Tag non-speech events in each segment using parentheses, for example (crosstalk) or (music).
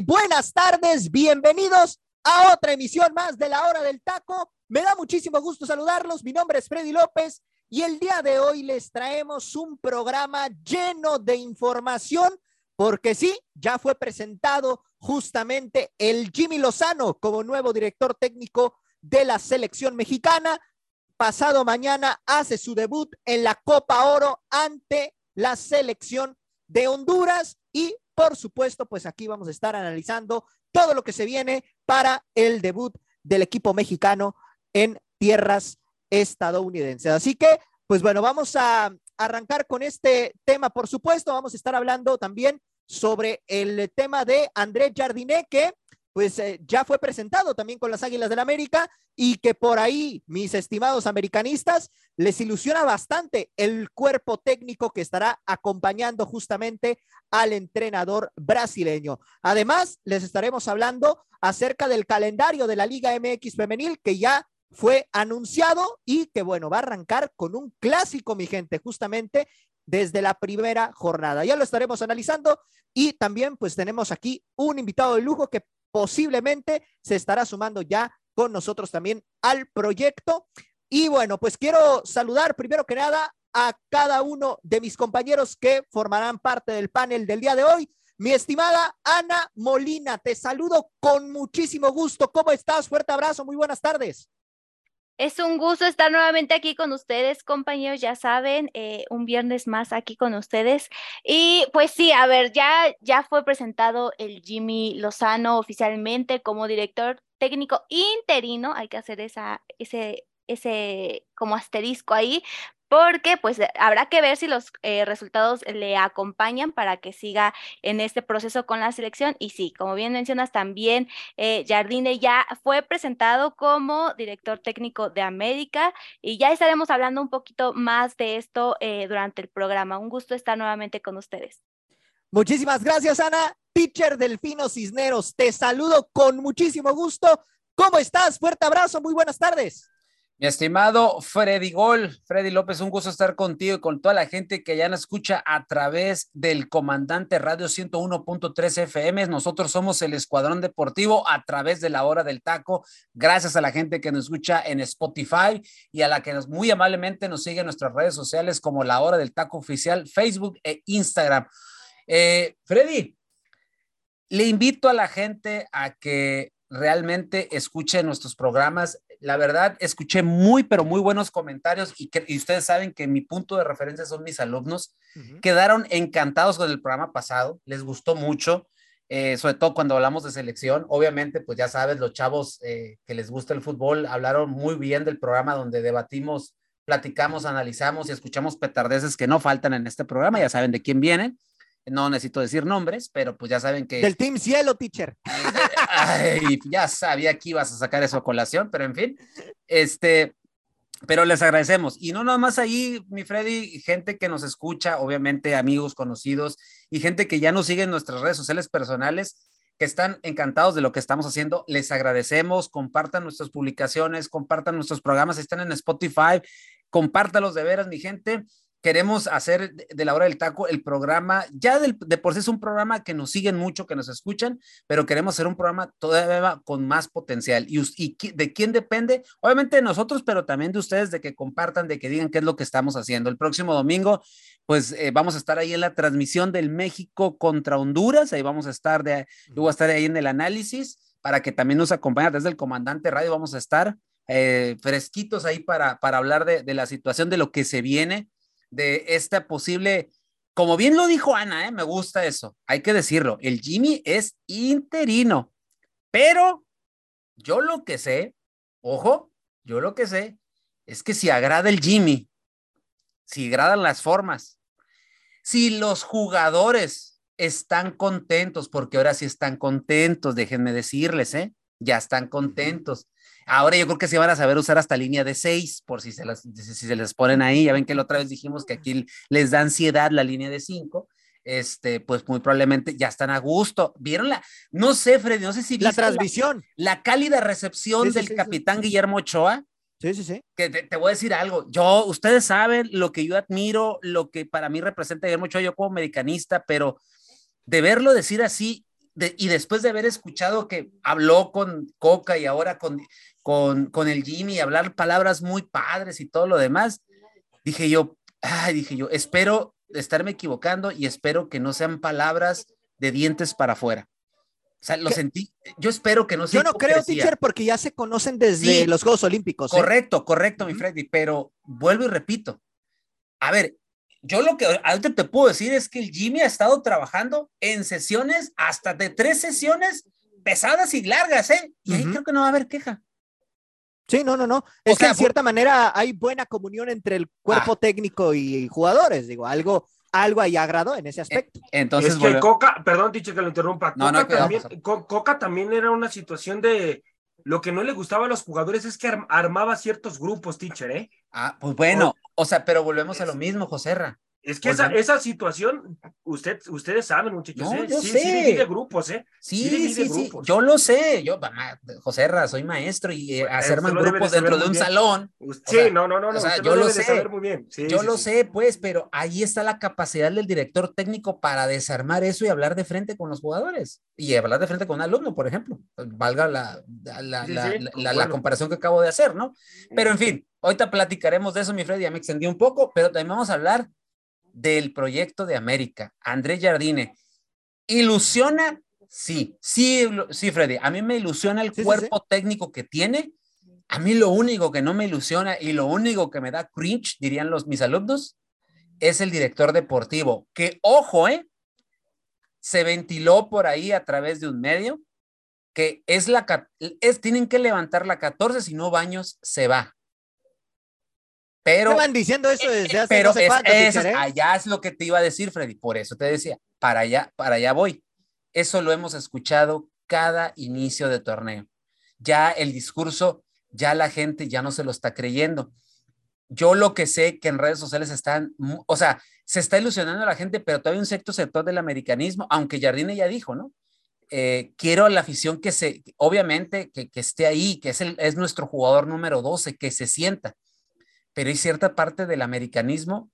Buenas tardes, bienvenidos a otra emisión más de la hora del taco. Me da muchísimo gusto saludarlos. Mi nombre es Freddy López y el día de hoy les traemos un programa lleno de información porque sí, ya fue presentado justamente el Jimmy Lozano como nuevo director técnico de la selección mexicana. Pasado mañana hace su debut en la Copa Oro ante la selección de Honduras y por supuesto, pues aquí vamos a estar analizando todo lo que se viene para el debut del equipo mexicano en tierras estadounidenses. Así que, pues bueno, vamos a arrancar con este tema, por supuesto, vamos a estar hablando también sobre el tema de Andrés Jardiné, que pues eh, ya fue presentado también con las Águilas del América y que por ahí, mis estimados americanistas, les ilusiona bastante el cuerpo técnico que estará acompañando justamente al entrenador brasileño. Además, les estaremos hablando acerca del calendario de la Liga MX femenil que ya fue anunciado y que bueno, va a arrancar con un clásico, mi gente, justamente desde la primera jornada. Ya lo estaremos analizando y también pues tenemos aquí un invitado de lujo que posiblemente se estará sumando ya con nosotros también al proyecto. Y bueno, pues quiero saludar primero que nada a cada uno de mis compañeros que formarán parte del panel del día de hoy. Mi estimada Ana Molina, te saludo con muchísimo gusto. ¿Cómo estás? Fuerte abrazo, muy buenas tardes. Es un gusto estar nuevamente aquí con ustedes, compañeros. Ya saben, eh, un viernes más aquí con ustedes. Y pues sí, a ver, ya, ya fue presentado el Jimmy Lozano oficialmente como director técnico interino. Hay que hacer esa, ese, ese como asterisco ahí, porque pues eh, habrá que ver si los eh, resultados le acompañan para que siga en este proceso con la selección. Y sí, como bien mencionas, también eh, Jardine ya fue presentado como director técnico de América y ya estaremos hablando un poquito más de esto durante el programa. Un gusto estar nuevamente con ustedes. Muchísimas gracias, Ana. Teacher Delfino Cisneros, te saludo con muchísimo gusto. ¿Cómo estás? Fuerte abrazo, muy buenas tardes. Mi estimado Freddy Gol, Freddy López, un gusto estar contigo y con toda la gente que ya nos escucha a través del Comandante Radio 101.3 FM. Nosotros somos el Escuadrón Deportivo a través de la Hora del Taco. Gracias a la gente que nos escucha en Spotify y a la que nos muy amablemente nos sigue en nuestras redes sociales como la Hora del Taco Oficial, Facebook e Instagram. Eh, Freddy, le invito a la gente a que realmente escuche nuestros programas la verdad, escuché muy, pero muy buenos comentarios y, que, ustedes saben que mi punto de referencia son mis alumnos. Quedaron encantados con el programa pasado, les gustó mucho, eh, sobre todo cuando hablamos de selección. Obviamente, pues ya sabes, los chavos eh, que les gusta el fútbol hablaron muy bien del programa donde debatimos, platicamos, analizamos y escuchamos petardeces que no faltan en este programa, ya saben de quién vienen no necesito decir nombres, pero pues ya saben que... Del Team Cielo, teacher. Ya sabía que ibas a sacar eso a colación, pero en fin, este, pero les agradecemos. Y no nada más ahí, mi Freddy, gente que nos escucha, obviamente amigos, conocidos y gente que ya nos sigue en nuestras redes sociales personales, que están encantados de lo que estamos haciendo. Les agradecemos, compartan nuestras publicaciones, compartan nuestros programas, están en Spotify, compártalos de veras, mi gente queremos hacer de la hora del taco el programa, ya de por sí es un programa que nos siguen mucho, que nos escuchan, pero queremos hacer un programa todavía con más potencial. ¿Y, y de quién depende? Obviamente de nosotros, pero también de ustedes, de que compartan, de que digan qué es lo que estamos haciendo. El próximo domingo, pues eh, vamos a estar ahí en la transmisión del México contra Honduras, ahí vamos a estar, de, yo voy a estar ahí en el análisis para que también nos acompañen desde el comandante radio, vamos a estar. Eh, fresquitos ahí para, para hablar de, de la situación de lo que se viene de esta posible, como bien lo dijo Ana, ¿eh? me gusta eso, hay que decirlo, el Jimmy es interino, pero yo lo que sé, ojo, yo lo que sé es que si agrada el Jimmy, si agradan las formas, si los jugadores están contentos, porque ahora sí están contentos, déjenme decirles, ¿eh? Ya están contentos. Ahora yo creo que se van a saber usar hasta línea de seis, por si se, las, si se les ponen ahí. Ya ven que la otra vez dijimos que aquí les da ansiedad la línea de cinco este, pues muy probablemente ya están a gusto. ¿Vieron la? No sé, Freddy, no sé si la transmisión. La, cálida recepción del capitán Guillermo Ochoa. Sí, sí, sí. Que te, voy a decir algo. Yo, ustedes saben lo que yo admiro, lo que para mí representa Guillermo Ochoa, yo como americanista, pero de verlo decir así y después de haber escuchado que habló con Coca y ahora con, con, con el Jimmy, hablar palabras muy padres y todo lo demás, dije yo, ay, dije yo, espero estarme equivocando y espero que no sean palabras de dientes para afuera. O sea, lo sentí. Yo espero que no sea. Yo no creo, teacher, porque ya se conocen desde los Juegos Olímpicos. ¿eh? Correcto, correcto, mi Freddy, pero vuelvo y repito. A ver, yo lo que ahorita te puedo decir es que el Jimmy ha estado trabajando en sesiones hasta de tres sesiones pesadas y largas, ¿eh? Y ahí creo que no va a haber queja. Sí, no, no, no. Es que en cierta manera hay buena comunión entre el cuerpo ah. técnico y jugadores. Digo, algo, algo ahí agradó en ese aspecto. Entonces, es que Coca, perdón, Tiche, que lo interrumpa. Coca, también, Coca también era una situación de lo que no le gustaba a los jugadores es que armaba ciertos grupos, teacher, ¿eh? Ah, pues bueno, o, sea, pero volvemos a lo mismo, Joserra. Es que esa, esa, situación, usted, ustedes saben, muchachos, ¿eh? sí, sé. sí divide grupos, ¿eh? Sí, sí, sí, yo lo sé, yo, José Ra, soy maestro y eh, hacer más grupos dentro de un salón. Sí, no, no, no, o sea, yo lo, sé, muy bien. yo lo sé, pues, pero ahí está la capacidad del director técnico para desarmar eso y hablar de frente con los jugadores y hablar de frente con un alumno, por ejemplo, valga la, la, la, la comparación que acabo de hacer, ¿no? Pero en fin, ahorita platicaremos de eso, mi Freddy, ya me extendí un poco, pero también vamos a hablar del proyecto de América, Andrés Jardine, ¿ilusiona? Sí, sí, sí, Freddy, a mí me ilusiona el cuerpo técnico que tiene. A mí lo único que no me ilusiona y lo único que me da cringe, dirían los mis alumnos, es el director deportivo, que ojo, ¿eh? Se ventiló por ahí a través de un medio que es la es tienen que levantar la 14 si no Baños se va. Pero, van diciendo eso desde hace pero es, ¿eh? allá es lo que te iba a decir, Freddy. Por eso te decía, para allá, para allá voy. Eso lo hemos escuchado cada inicio de torneo. Ya el discurso, ya la gente ya no se lo está creyendo. Yo lo que sé que en redes sociales están, o sea, se está ilusionando a la gente, pero todavía un cierto sector del americanismo, aunque Jardine ya dijo, ¿no? Eh, quiero a la afición que se, obviamente, que, que esté ahí, que es, el, es nuestro jugador número 12, que se sienta pero hay cierta parte del americanismo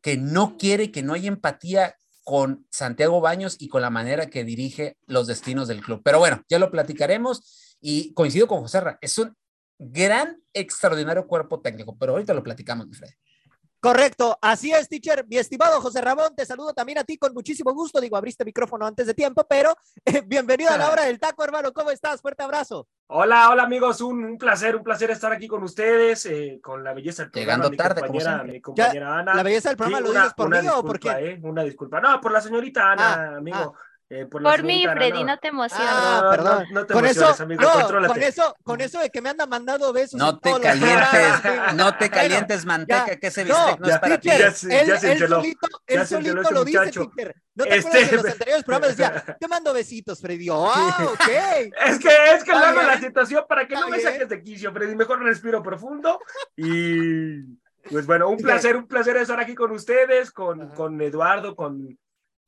que no quiere, que no hay empatía con Santiago Baños y con la manera que dirige los destinos del club. Pero bueno, ya lo platicaremos y coincido con José Ra, es un gran, extraordinario cuerpo técnico, pero ahorita lo platicamos, mi Fred. Correcto, así es, teacher. Mi estimado José Ramón, te saludo también a ti con muchísimo gusto. Digo, abriste micrófono antes de tiempo, pero eh, bienvenido a la hora del taco, hermano. ¿Cómo estás? Fuerte abrazo. Hola, hola amigos, un, placer, un placer estar aquí con ustedes, eh, con la belleza del programa. Llegando tarde, compañera, mi compañera Ana. La belleza del programa lo dices por mí o por qué? Eh, una disculpa, no, por la señorita Ana, ah, amigo. Ah. Eh, por, mí, Freddy, no. te emociones. Ah, perdón. No, te con eso, amigo, no, con eso, con eso de que me andan mandando besos. No te calientes, no te calientes manteca, que ese bistec no, es para ti. él, solito, él solito lo dice, Peter. ¿No te este... acuerdas de los anteriores programas? Decía, (laughs) te mando besitos, Freddy. Ah, (laughs) ok. es que, es que luego la situación para que no me saques de quicio, Freddy. Mejor respiro profundo y... Pues bueno, un placer, un placer estar aquí con ustedes, con, con Eduardo, con,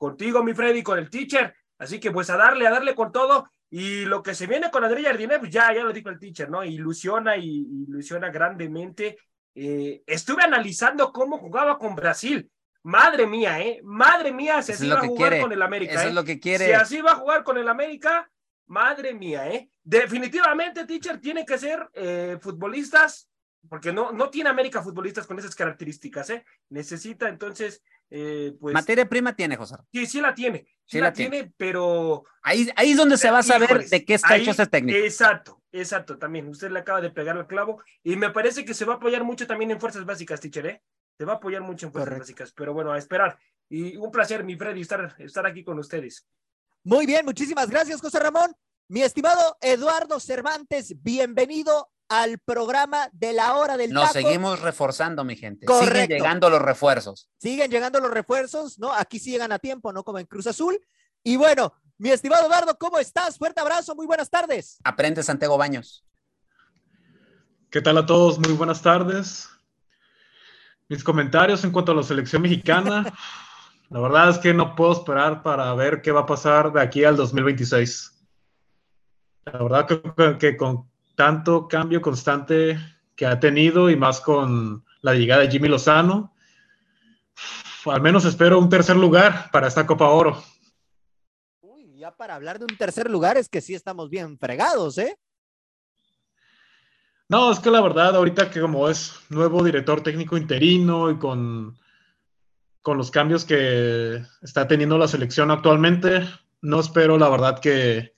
contigo, mi Freddy, con el teacher. Así que pues a darle, a darle con todo. Y lo que se viene con André Jardine, pues ya, ya lo dijo el teacher, ¿no? Ilusiona y ilusiona grandemente. Eh, estuve analizando cómo jugaba con Brasil. Madre mía, ¿eh? Madre mía, si así va a jugar con el América. Eso es ¿eh? lo que quiere. Si así va a jugar con el América, madre mía, ¿eh? Definitivamente, teacher, tiene que ser eh, futbolistas, porque no, no tiene América futbolistas con esas características, ¿eh? Necesita entonces eh, pues, Materia prima tiene, José. Sí, sí la tiene. Sí, la, tiene, pero. Ahí, ahí es donde se va a saber de qué está hecho ese técnico. Exacto, exacto, también. Usted le acaba de pegar el clavo. Y me parece que se va a apoyar mucho también en fuerzas básicas, teacher, ¿eh? Se va a apoyar mucho en fuerzas básicas. Pero bueno, a esperar. Y un placer, mi Freddy, estar, estar aquí con ustedes. Muy bien, muchísimas gracias, José Ramón. Mi estimado Eduardo Cervantes, bienvenido al programa de la hora del Nos taco. seguimos reforzando, mi gente. Correcto. Siguen llegando los refuerzos. Siguen llegando los refuerzos, ¿no? Aquí sí llegan a tiempo, no como en Cruz Azul. Y bueno, mi estimado Eduardo, ¿cómo estás? Fuerte abrazo, muy buenas tardes. Aprende Santiago Baños. ¿Qué tal a todos? Muy buenas tardes. Mis comentarios en cuanto a la selección mexicana. (laughs) La verdad es que no puedo esperar para ver qué va a pasar de aquí al 2026. La verdad que, que con tanto cambio constante que ha tenido y más con la llegada de Jimmy Lozano, al menos espero un tercer lugar para esta Copa Oro. Uy, ya para hablar de un tercer lugar es que sí estamos bien fregados, ¿eh? No, es que la verdad, ahorita que como es nuevo director técnico interino y con, con los cambios que está teniendo la selección actualmente, no espero la verdad que,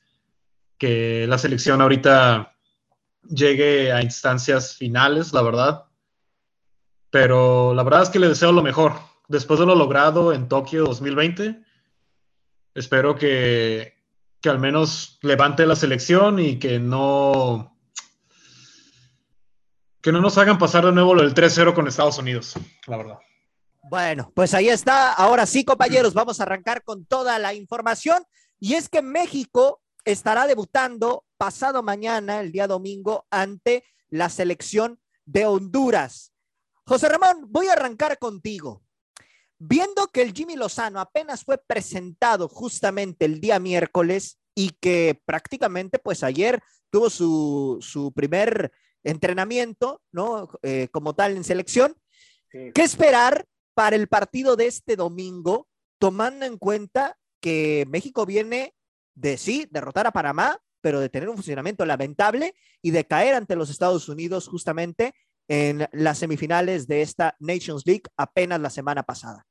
que la selección ahorita llegue a instancias finales, la verdad. Pero la verdad es que le deseo lo mejor. Después de lo logrado en Tokio 2020, espero que, que al menos levante la selección y que no que no nos hagan pasar de nuevo lo del 3-0 con Estados Unidos, la verdad. Bueno, pues ahí está. Ahora sí, compañeros, vamos a arrancar con toda la información. Y es que México estará debutando pasado mañana, el día domingo, ante la selección de Honduras. José Ramón, voy a arrancar contigo. Viendo que el Jimmy Lozano apenas fue presentado justamente el día miércoles y que prácticamente pues ayer tuvo su, su primer entrenamiento, ¿no? Eh, como tal en selección. Sí. ¿Qué esperar para el partido de este domingo, tomando en cuenta que México viene de sí, derrotar a Panamá, pero de tener un funcionamiento lamentable y de caer ante los Estados Unidos justamente en las semifinales de esta Nations League apenas la semana pasada.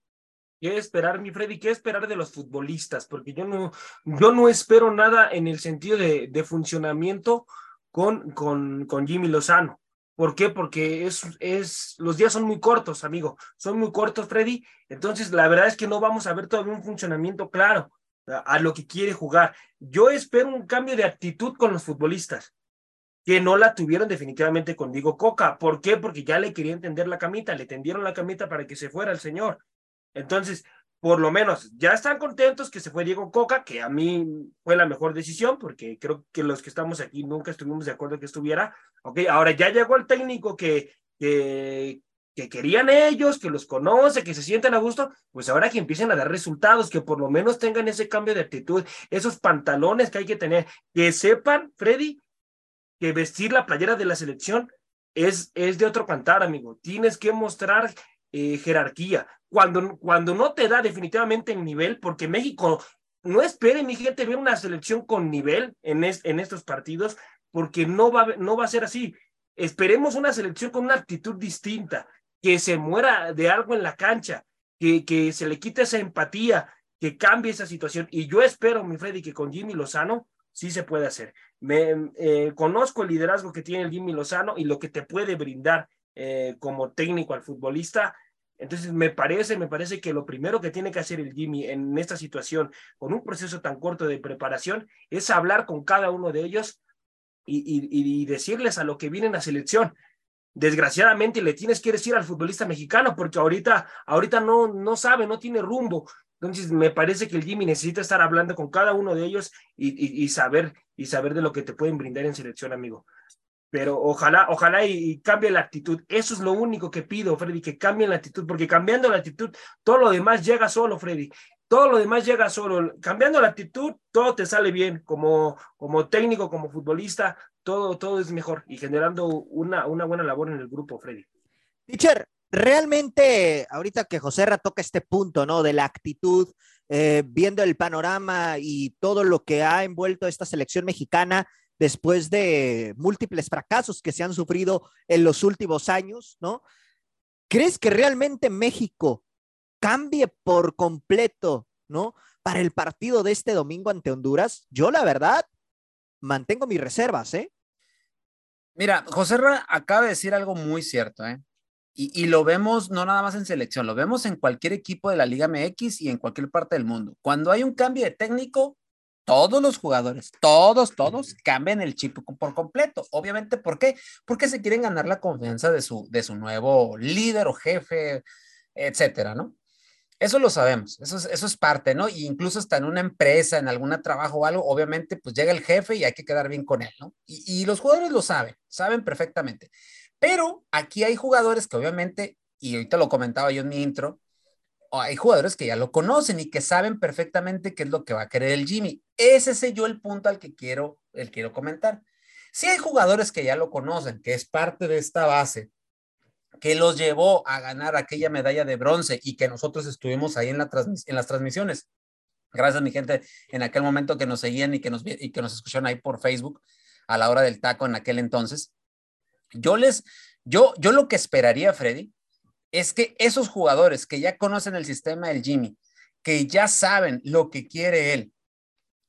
¿Qué esperar, mi Freddy? ¿Qué esperar de los futbolistas? Porque yo no, yo no espero nada en el sentido de, de funcionamiento con, con, con Jimmy Lozano. ¿Por qué? Porque es, es, los días son muy cortos, amigo. Son muy cortos, Freddy. Entonces, la verdad es que no vamos a ver todavía un funcionamiento claro a, lo que quiere jugar. Yo espero un cambio de actitud con los futbolistas, que no la tuvieron definitivamente con Diego Coca. ¿Por qué? Porque ya le quería entender la camita, le tendieron la camita para que se fuera el señor. Entonces, por lo menos ya están contentos que se fue Diego Coca, que a mí fue la mejor decisión, porque creo que los que estamos aquí nunca estuvimos de acuerdo que estuviera. Ok, ahora ya llegó el técnico que, que, que querían ellos, que los conoce, que se sienten a gusto, pues ahora que empiecen a dar resultados, que por lo menos tengan ese cambio de actitud, esos pantalones que hay que tener, que sepan, Freddy, que vestir la playera de la selección es, es de otro cantar, amigo. Tienes que mostrar eh, jerarquía. Cuando, cuando no te da definitivamente el nivel, porque México no espere, mi gente, ver una selección con nivel en, es, en estos partidos, porque no va, no va a ser así. Esperemos una selección con una actitud distinta, que se muera de algo en la cancha, que, que se le quite esa empatía, que cambie esa situación. Y yo espero, mi Freddy, que con Jimmy Lozano sí se puede hacer. Me, eh, conozco el liderazgo que tiene el Jimmy Lozano y lo que te puede brindar eh, como técnico al futbolista. Entonces, me parece, me parece que lo primero que tiene que hacer el Jimmy en esta situación, con un proceso tan corto de preparación, es hablar con cada uno de ellos y, decirles a lo que viene en la selección. Desgraciadamente le tienes que decir al futbolista mexicano porque ahorita, ahorita no, no sabe, no tiene rumbo. Entonces me parece que el Jimmy necesita estar hablando con cada uno de ellos y, saber y saber de lo que te pueden brindar en selección, amigo pero ojalá, ojalá y, y, cambie la actitud. Eso es lo único que pido, Freddy, que cambien la actitud, porque cambiando la actitud, todo lo demás llega solo, Freddy. Todo lo demás llega solo. Cambiando la actitud, todo te sale bien. Como, como técnico, como futbolista, todo, todo es mejor y generando una, una buena labor en el grupo, Freddy. Teacher, realmente, ahorita que José Ra toca este punto, ¿no? De la actitud, eh, viendo el panorama y todo lo que ha envuelto esta selección mexicana, después de múltiples fracasos que se han sufrido en los últimos años, ¿no? ¿Crees que realmente México cambie por completo, ¿no? Para el partido de este domingo ante Honduras? Yo, la verdad, mantengo mis reservas, ¿eh? Mira, José Ra acaba de decir algo muy cierto, ¿eh? Y, y, lo vemos no nada más en selección, lo vemos en cualquier equipo de la Liga MX y en cualquier parte del mundo. Cuando hay un cambio de técnico, todos los jugadores, todos, todos cambian el chip por completo. Obviamente, ¿por qué? Porque se quieren ganar la confianza de su, de su nuevo líder o jefe, etcétera, ¿no? Eso lo sabemos, eso es, eso es parte, ¿no? Y incluso está en una empresa, en algún trabajo o algo, obviamente, pues llega el jefe y hay que quedar bien con él, ¿no? Y, y los jugadores lo saben, saben perfectamente. Pero aquí hay jugadores que obviamente, y ahorita lo comentaba yo en mi intro, hay jugadores que ya lo conocen y que saben perfectamente qué es lo que va a querer el Jimmy. Ese es yo el punto al que quiero, el quiero comentar. Si hay jugadores que ya lo conocen, que es parte de esta base, que los llevó a ganar aquella medalla de bronce y que nosotros estuvimos ahí en, la en las transmisiones. Gracias mi gente en aquel momento que nos seguían y que nos, y que nos escucharon ahí por Facebook a la hora del taco en aquel entonces. Yo les, yo, yo lo que esperaría, Freddy, es que esos jugadores que ya conocen el sistema del Jimmy, que ya saben lo que quiere él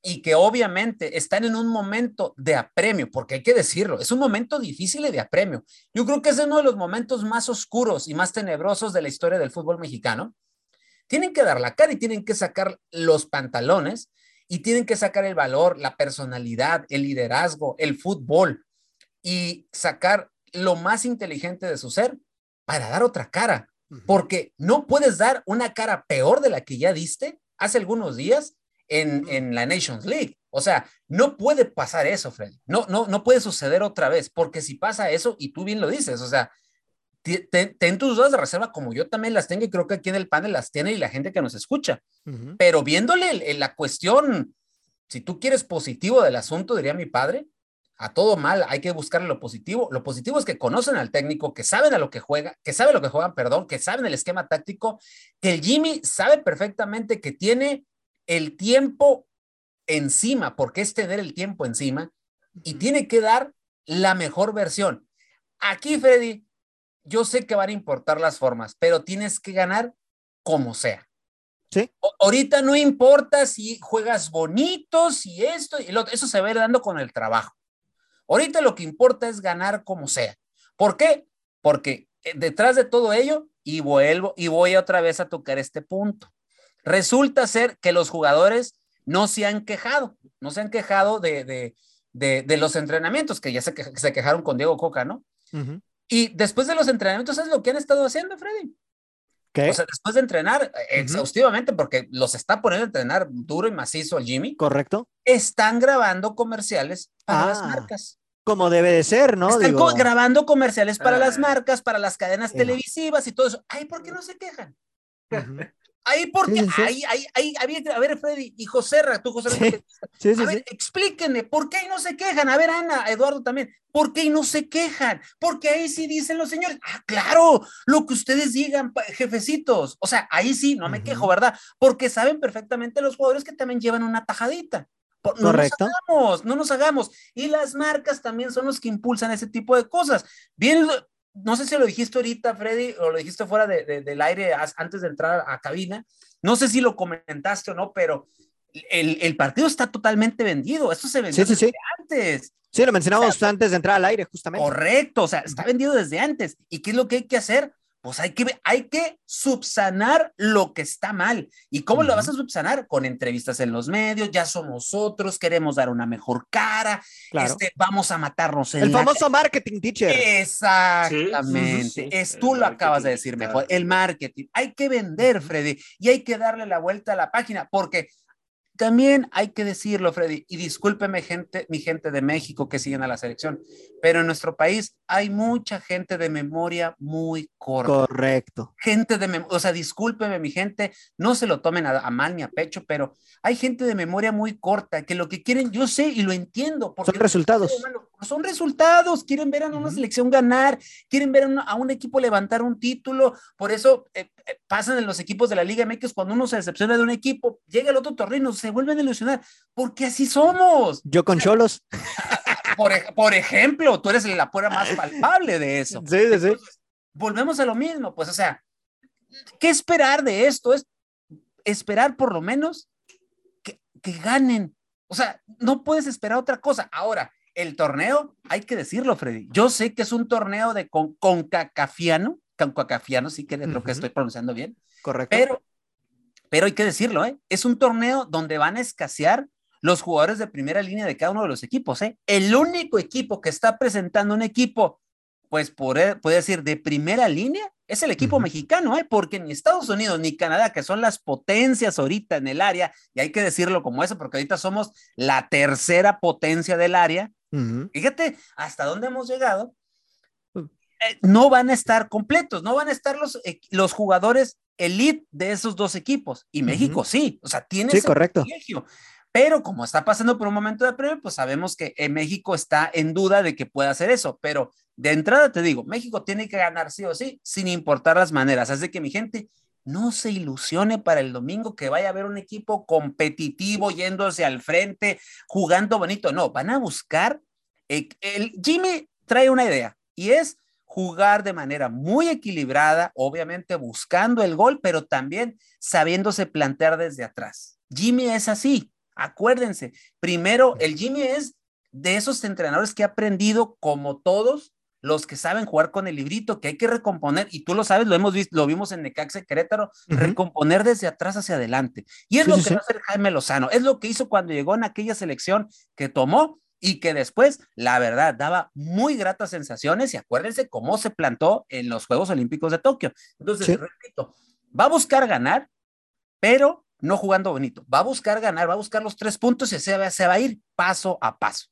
y que obviamente están en un momento de apremio, porque hay que decirlo, es un momento difícil de apremio. Yo creo que es uno de los momentos más oscuros y más tenebrosos de la historia del fútbol mexicano. Tienen que dar la cara y tienen que sacar los pantalones y tienen que sacar el valor, la personalidad, el liderazgo, el fútbol y sacar lo más inteligente de su ser para dar otra cara, porque no puedes dar una cara peor de la que ya diste hace algunos días en, en la Nations League. O sea, no puede pasar eso, Freddy. No, no, no puede suceder otra vez, porque si pasa eso, y tú bien lo dices, o sea, ten, tus dudas de reserva como yo también las tengo y creo que aquí en el panel las tiene y la gente que nos escucha. Pero viéndole la cuestión, si tú quieres positivo del asunto, diría mi padre, a todo mal, hay que buscarle lo positivo. Lo positivo es que conocen al técnico, que saben a lo que juega, que saben lo que juegan, perdón, que saben el esquema táctico, que el Jimmy sabe perfectamente que tiene el tiempo encima, porque es tener el tiempo encima, y tiene que dar la mejor versión. Aquí, Freddy, yo sé que van a importar las formas, pero tienes que ganar como sea. Sí. ahorita no importa si juegas bonito, si esto y lo eso se va a ir dando con el trabajo. Ahorita lo que importa es ganar como sea. ¿Por qué? Porque eh, detrás de todo ello, y vuelvo, y voy otra vez a tocar este punto. Resulta ser que los jugadores no se han quejado, no se han quejado de, de, los entrenamientos, que ya se, se, quejaron con Diego Coca, ¿no? Y después de los entrenamientos, es lo que han estado haciendo, Freddy. ¿Qué? O sea, después de entrenar eh, exhaustivamente, porque los está poniendo a entrenar duro y macizo el Jimmy. Correcto. Están grabando comerciales para las ah, marcas. Como debe de ser, ¿no? Están grabando comerciales para las ah. marcas, para las cadenas televisivas y todo eso. Ay, ¿por qué no se quejan? Ahí porque, ahí, ahí, ahí, a ver, Freddy y José, tú, José, sí, a ver, explíquenme, ¿por qué ahí no se quejan? A ver, Ana, Eduardo también, ¿por qué ahí no se quejan? Porque ahí sí dicen los señores, ah, claro, lo que ustedes digan, jefecitos, o sea, ahí sí, no me quejo, ¿verdad? Porque saben perfectamente los jugadores que también llevan una tajadita. No Correcto. nos hagamos, no nos hagamos. Y las marcas también son los que impulsan ese tipo de cosas. Bien, no sé si lo dijiste ahorita, Freddy, o lo dijiste fuera de, del aire antes de entrar a cabina. No sé si lo comentaste o no, pero el, el partido está totalmente vendido. Esto se vendió desde antes. Sí, lo mencionamos antes de entrar al aire, justamente. Correcto, o sea, está vendido desde antes. ¿Y qué es lo que hay que hacer? Pues hay que, hay que subsanar lo que está mal. ¿Y cómo lo vas a subsanar? Con entrevistas en los medios, ya somos otros, queremos dar una mejor cara, este, vamos a matarnos en El famoso marketing teacher. Exactamente, es, tú lo acabas de decir mejor, el marketing. Hay que vender, Freddy, y hay que darle la vuelta a la página, porque también hay que decirlo, Freddy, y discúlpeme gente, mi gente de México que siguen a la selección, pero en nuestro país hay mucha gente de memoria muy corta. Correcto. Gente de memoria, o sea, discúlpeme mi gente, no se lo tomen a, mal ni a pecho, pero hay gente de memoria muy corta que lo que quieren, yo sé y lo entiendo. Porque son resultados. son resultados, quieren ver a una selección ganar, quieren ver a, un equipo levantar un título, por eso eh, eh, pasan en los equipos de la Liga MX cuando uno se decepciona de un equipo, llega el otro torneo se vuelven a ilusionar, porque así somos. Yo con Cholos. (laughs) Por, ejemplo, tú eres la prueba más (laughs) palpable de eso. Sí, sí, volvemos a lo mismo, pues, o sea, ¿qué esperar de esto? Es esperar por lo menos que, ganen. O sea, no puedes esperar otra cosa. Ahora, el torneo, hay que decirlo, Freddy. Yo sé que es un torneo de con, concacafiano, concacafiano, sí que creo que estoy pronunciando bien. Correcto. Pero pero hay que decirlo, ¿eh? es un torneo donde van a escasear los jugadores de primera línea de cada uno de los equipos. ¿eh? El único equipo que está presentando un equipo, pues puede, puede decir, de primera línea, es el equipo mexicano, ¿eh? porque ni Estados Unidos ni Canadá, que son las potencias ahorita en el área, y hay que decirlo como eso, porque ahorita somos la tercera potencia del área. Fíjate hasta dónde hemos llegado. Eh, no van a estar completos, no van a estar los, eh, los jugadores elite de esos dos equipos. Y México sí, o sea, tiene sí, correcto. Pero como está pasando por un momento de premio, pues sabemos que en México está en duda de que pueda hacer eso. Pero de entrada te digo, México tiene que ganar sí o sí, sin importar las maneras. Así que mi gente, no se ilusione para el domingo que vaya a haber un equipo competitivo yéndose al frente, jugando bonito. No, van a buscar. Eh, el Jimmy trae una idea y es jugar de manera muy equilibrada, obviamente buscando el gol, pero también sabiéndose plantear desde atrás. Jimmy es así. Acuérdense, primero, el Jimmy es de esos entrenadores que ha aprendido como todos los que saben jugar con el librito, que hay que recomponer, y tú lo sabes, lo hemos visto, lo vimos en Necaxa Querétaro, recomponer desde atrás hacia adelante. Y es lo que va a hacer Jaime Lozano, es lo que hizo cuando llegó en aquella selección que tomó y que después, la verdad, daba muy gratas sensaciones y acuérdense cómo se plantó en los Juegos Olímpicos de Tokio. Entonces, repito, va a buscar ganar, pero no jugando bonito. Va a buscar ganar, va a buscar los tres puntos y se va, se va a ir paso a paso.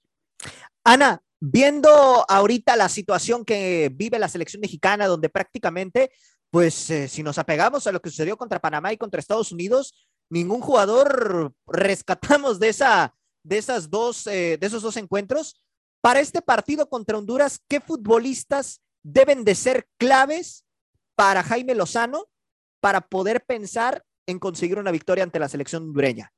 Ana, viendo ahorita la situación que vive la selección mexicana, donde prácticamente, pues eh, si nos apegamos a lo que sucedió contra Panamá y contra Estados Unidos, ningún jugador rescatamos de, esa, de, esas dos, eh, de esos dos encuentros. Para este partido contra Honduras, ¿qué futbolistas deben de ser claves para Jaime Lozano para poder pensar en conseguir una victoria ante la selección hondureña?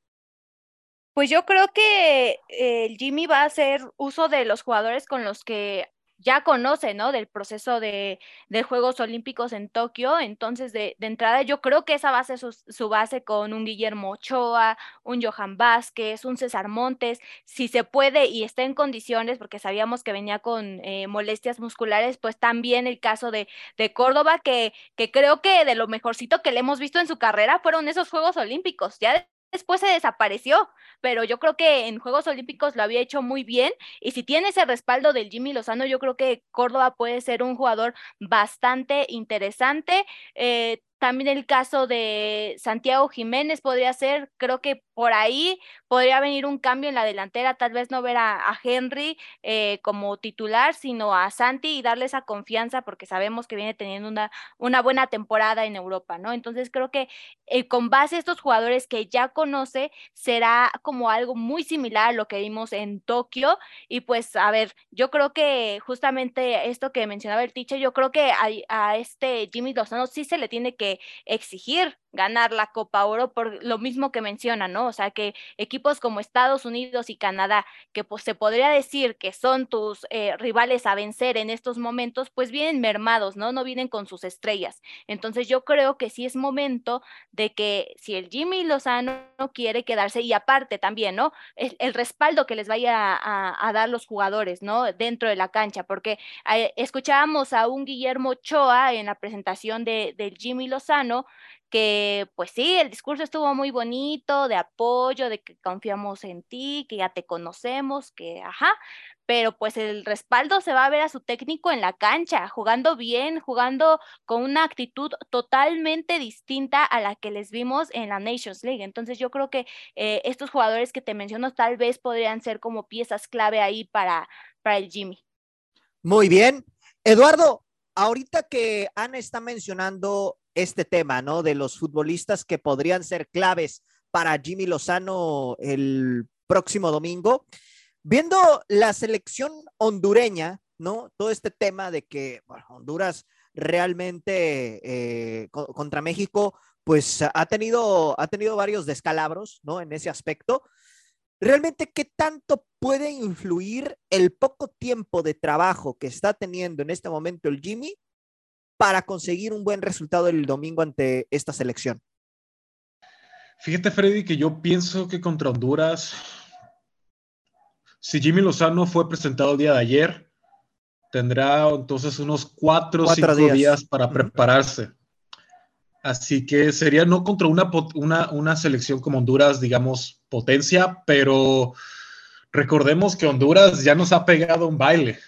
Pues yo creo que eh, Jimmy va a hacer uso de los jugadores con los que ya conoce, ¿no? Del proceso de, Juegos Olímpicos en Tokio. Entonces, de, entrada, yo creo que esa va a ser su, base con un Guillermo Ochoa, un Johan Vázquez, un César Montes, si se puede y está en condiciones, porque sabíamos que venía con eh, molestias musculares, pues también el caso de, de Córdoba, que, que creo que de lo mejorcito que le hemos visto en su carrera fueron esos Juegos Olímpicos. Ya después se desapareció, pero yo creo que en Juegos Olímpicos lo había hecho muy bien y si tiene ese respaldo del Jimmy Lozano, yo creo que Córdoba puede ser un jugador bastante interesante. Eh, también el caso de Santiago Jiménez podría ser, creo que por ahí podría venir un cambio en la delantera, tal vez no ver a, Henry eh, como titular, sino a Santi y darle esa confianza porque sabemos que viene teniendo una, una buena temporada en Europa, ¿no? Entonces creo que eh, con base a estos jugadores que ya conoce, será como algo muy similar a lo que vimos en Tokio y pues a ver, yo creo que justamente esto que mencionaba el teacher, yo creo que a, a este Jimmy Lozano sí se le tiene que exigir ganar la Copa Oro por lo mismo que menciona, ¿no? O sea, que equipos como Estados Unidos y Canadá, que pues se podría decir que son tus eh, rivales a vencer en estos momentos, pues vienen mermados, ¿no? No vienen con sus estrellas. Entonces yo creo que sí es momento de que si el Jimmy Lozano quiere quedarse y aparte también, ¿no? El, respaldo que les vaya a, dar los jugadores, ¿no? Dentro de la cancha, porque eh, escuchábamos a un Guillermo Choa en la presentación de, del Jimmy Lozano, que pues sí, el discurso estuvo muy bonito, de apoyo, de que confiamos en ti, que ya te conocemos, que ajá, pero pues el respaldo se va a ver a su técnico en la cancha, jugando bien, jugando con una actitud totalmente distinta a la que les vimos en la Nations League. Entonces yo creo que eh, estos jugadores que te menciono tal vez podrían ser como piezas clave ahí para, para el Jimmy. Muy bien. Eduardo, ahorita que Ana está mencionando este tema, ¿no? De los futbolistas que podrían ser claves para Jimmy Lozano el próximo domingo. Viendo la selección hondureña, ¿no? Todo este tema de que Honduras realmente eh, contra México, pues ha tenido, ha tenido varios descalabros, ¿no? En ese aspecto. Realmente, ¿qué tanto puede influir el poco tiempo de trabajo que está teniendo en este momento el Jimmy para conseguir un buen resultado el domingo ante esta selección? Fíjate, Freddy, que yo pienso que contra Honduras, si Jimmy Lozano fue presentado el día de ayer, tendrá entonces unos cuatro o cinco días. para prepararse. Así que sería no contra una, una, una selección como Honduras, digamos, potencia, pero recordemos que Honduras ya nos ha pegado un baile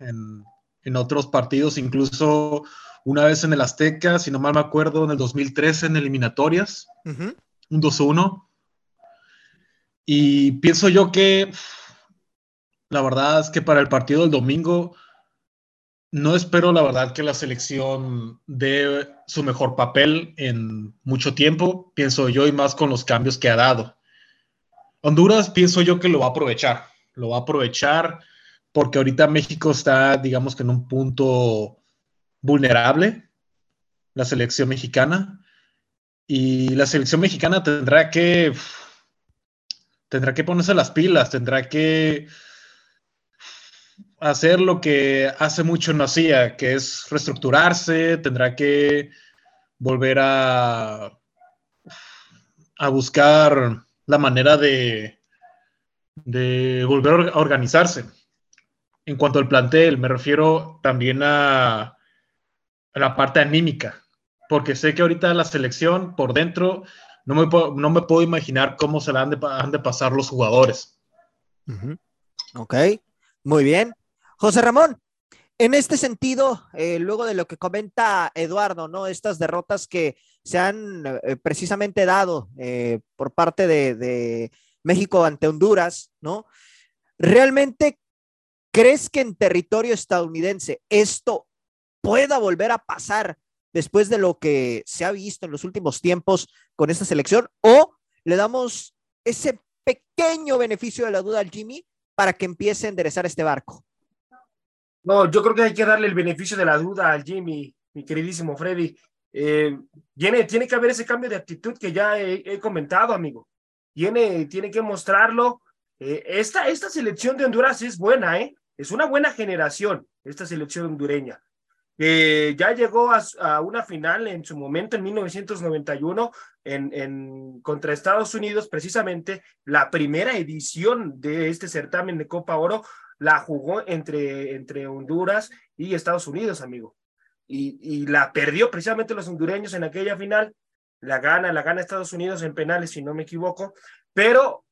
en, en otros partidos, incluso una vez en el Azteca, si no mal me acuerdo, en el 2013 en eliminatorias, un 2-1. Y pienso yo que la verdad es que para el partido del domingo no espero la verdad que la selección dé su mejor papel en mucho tiempo, pienso yo, y más con los cambios que ha dado. Honduras pienso yo que lo va a aprovechar, lo va a aprovechar porque ahorita México está, digamos que en un punto vulnerable, la selección mexicana, y la selección mexicana tendrá que, tendrá que ponerse las pilas, tendrá que hacer lo que hace mucho no hacía, que es reestructurarse, tendrá que volver a, a buscar la manera de, de volver a organizarse. En cuanto al plantel, me refiero también a la parte anímica, porque sé que ahorita la selección por dentro no me, puedo, no me puedo imaginar cómo se la han de, pasar los jugadores. Ok, muy bien. José Ramón, en este sentido, eh, luego de lo que comenta Eduardo, ¿no? Estas derrotas que se han eh, precisamente dado eh, por parte de, de, México ante Honduras, ¿no? ¿Realmente crees que en territorio estadounidense esto pueda volver a pasar después de lo que se ha visto en los últimos tiempos con esta selección o le damos ese pequeño beneficio de la duda al Jimmy para que empiece a enderezar este barco? No, yo creo que hay que darle el beneficio de la duda al Jimmy, mi queridísimo Freddy. Eh, tiene, que haber ese cambio de actitud que ya he, comentado, amigo. Tiene, tiene que mostrarlo. Eh, esta, esta selección de Honduras es buena, ¿eh? Es una buena generación, esta selección hondureña que ya llegó a, una final en su momento en 1991 en, en, contra Estados Unidos, precisamente la primera edición de este certamen de Copa Oro la jugó entre, entre Honduras y Estados Unidos, amigo. Y, y la perdió precisamente los hondureños en aquella final, la gana, la gana Estados Unidos en penales, si no me equivoco, pero,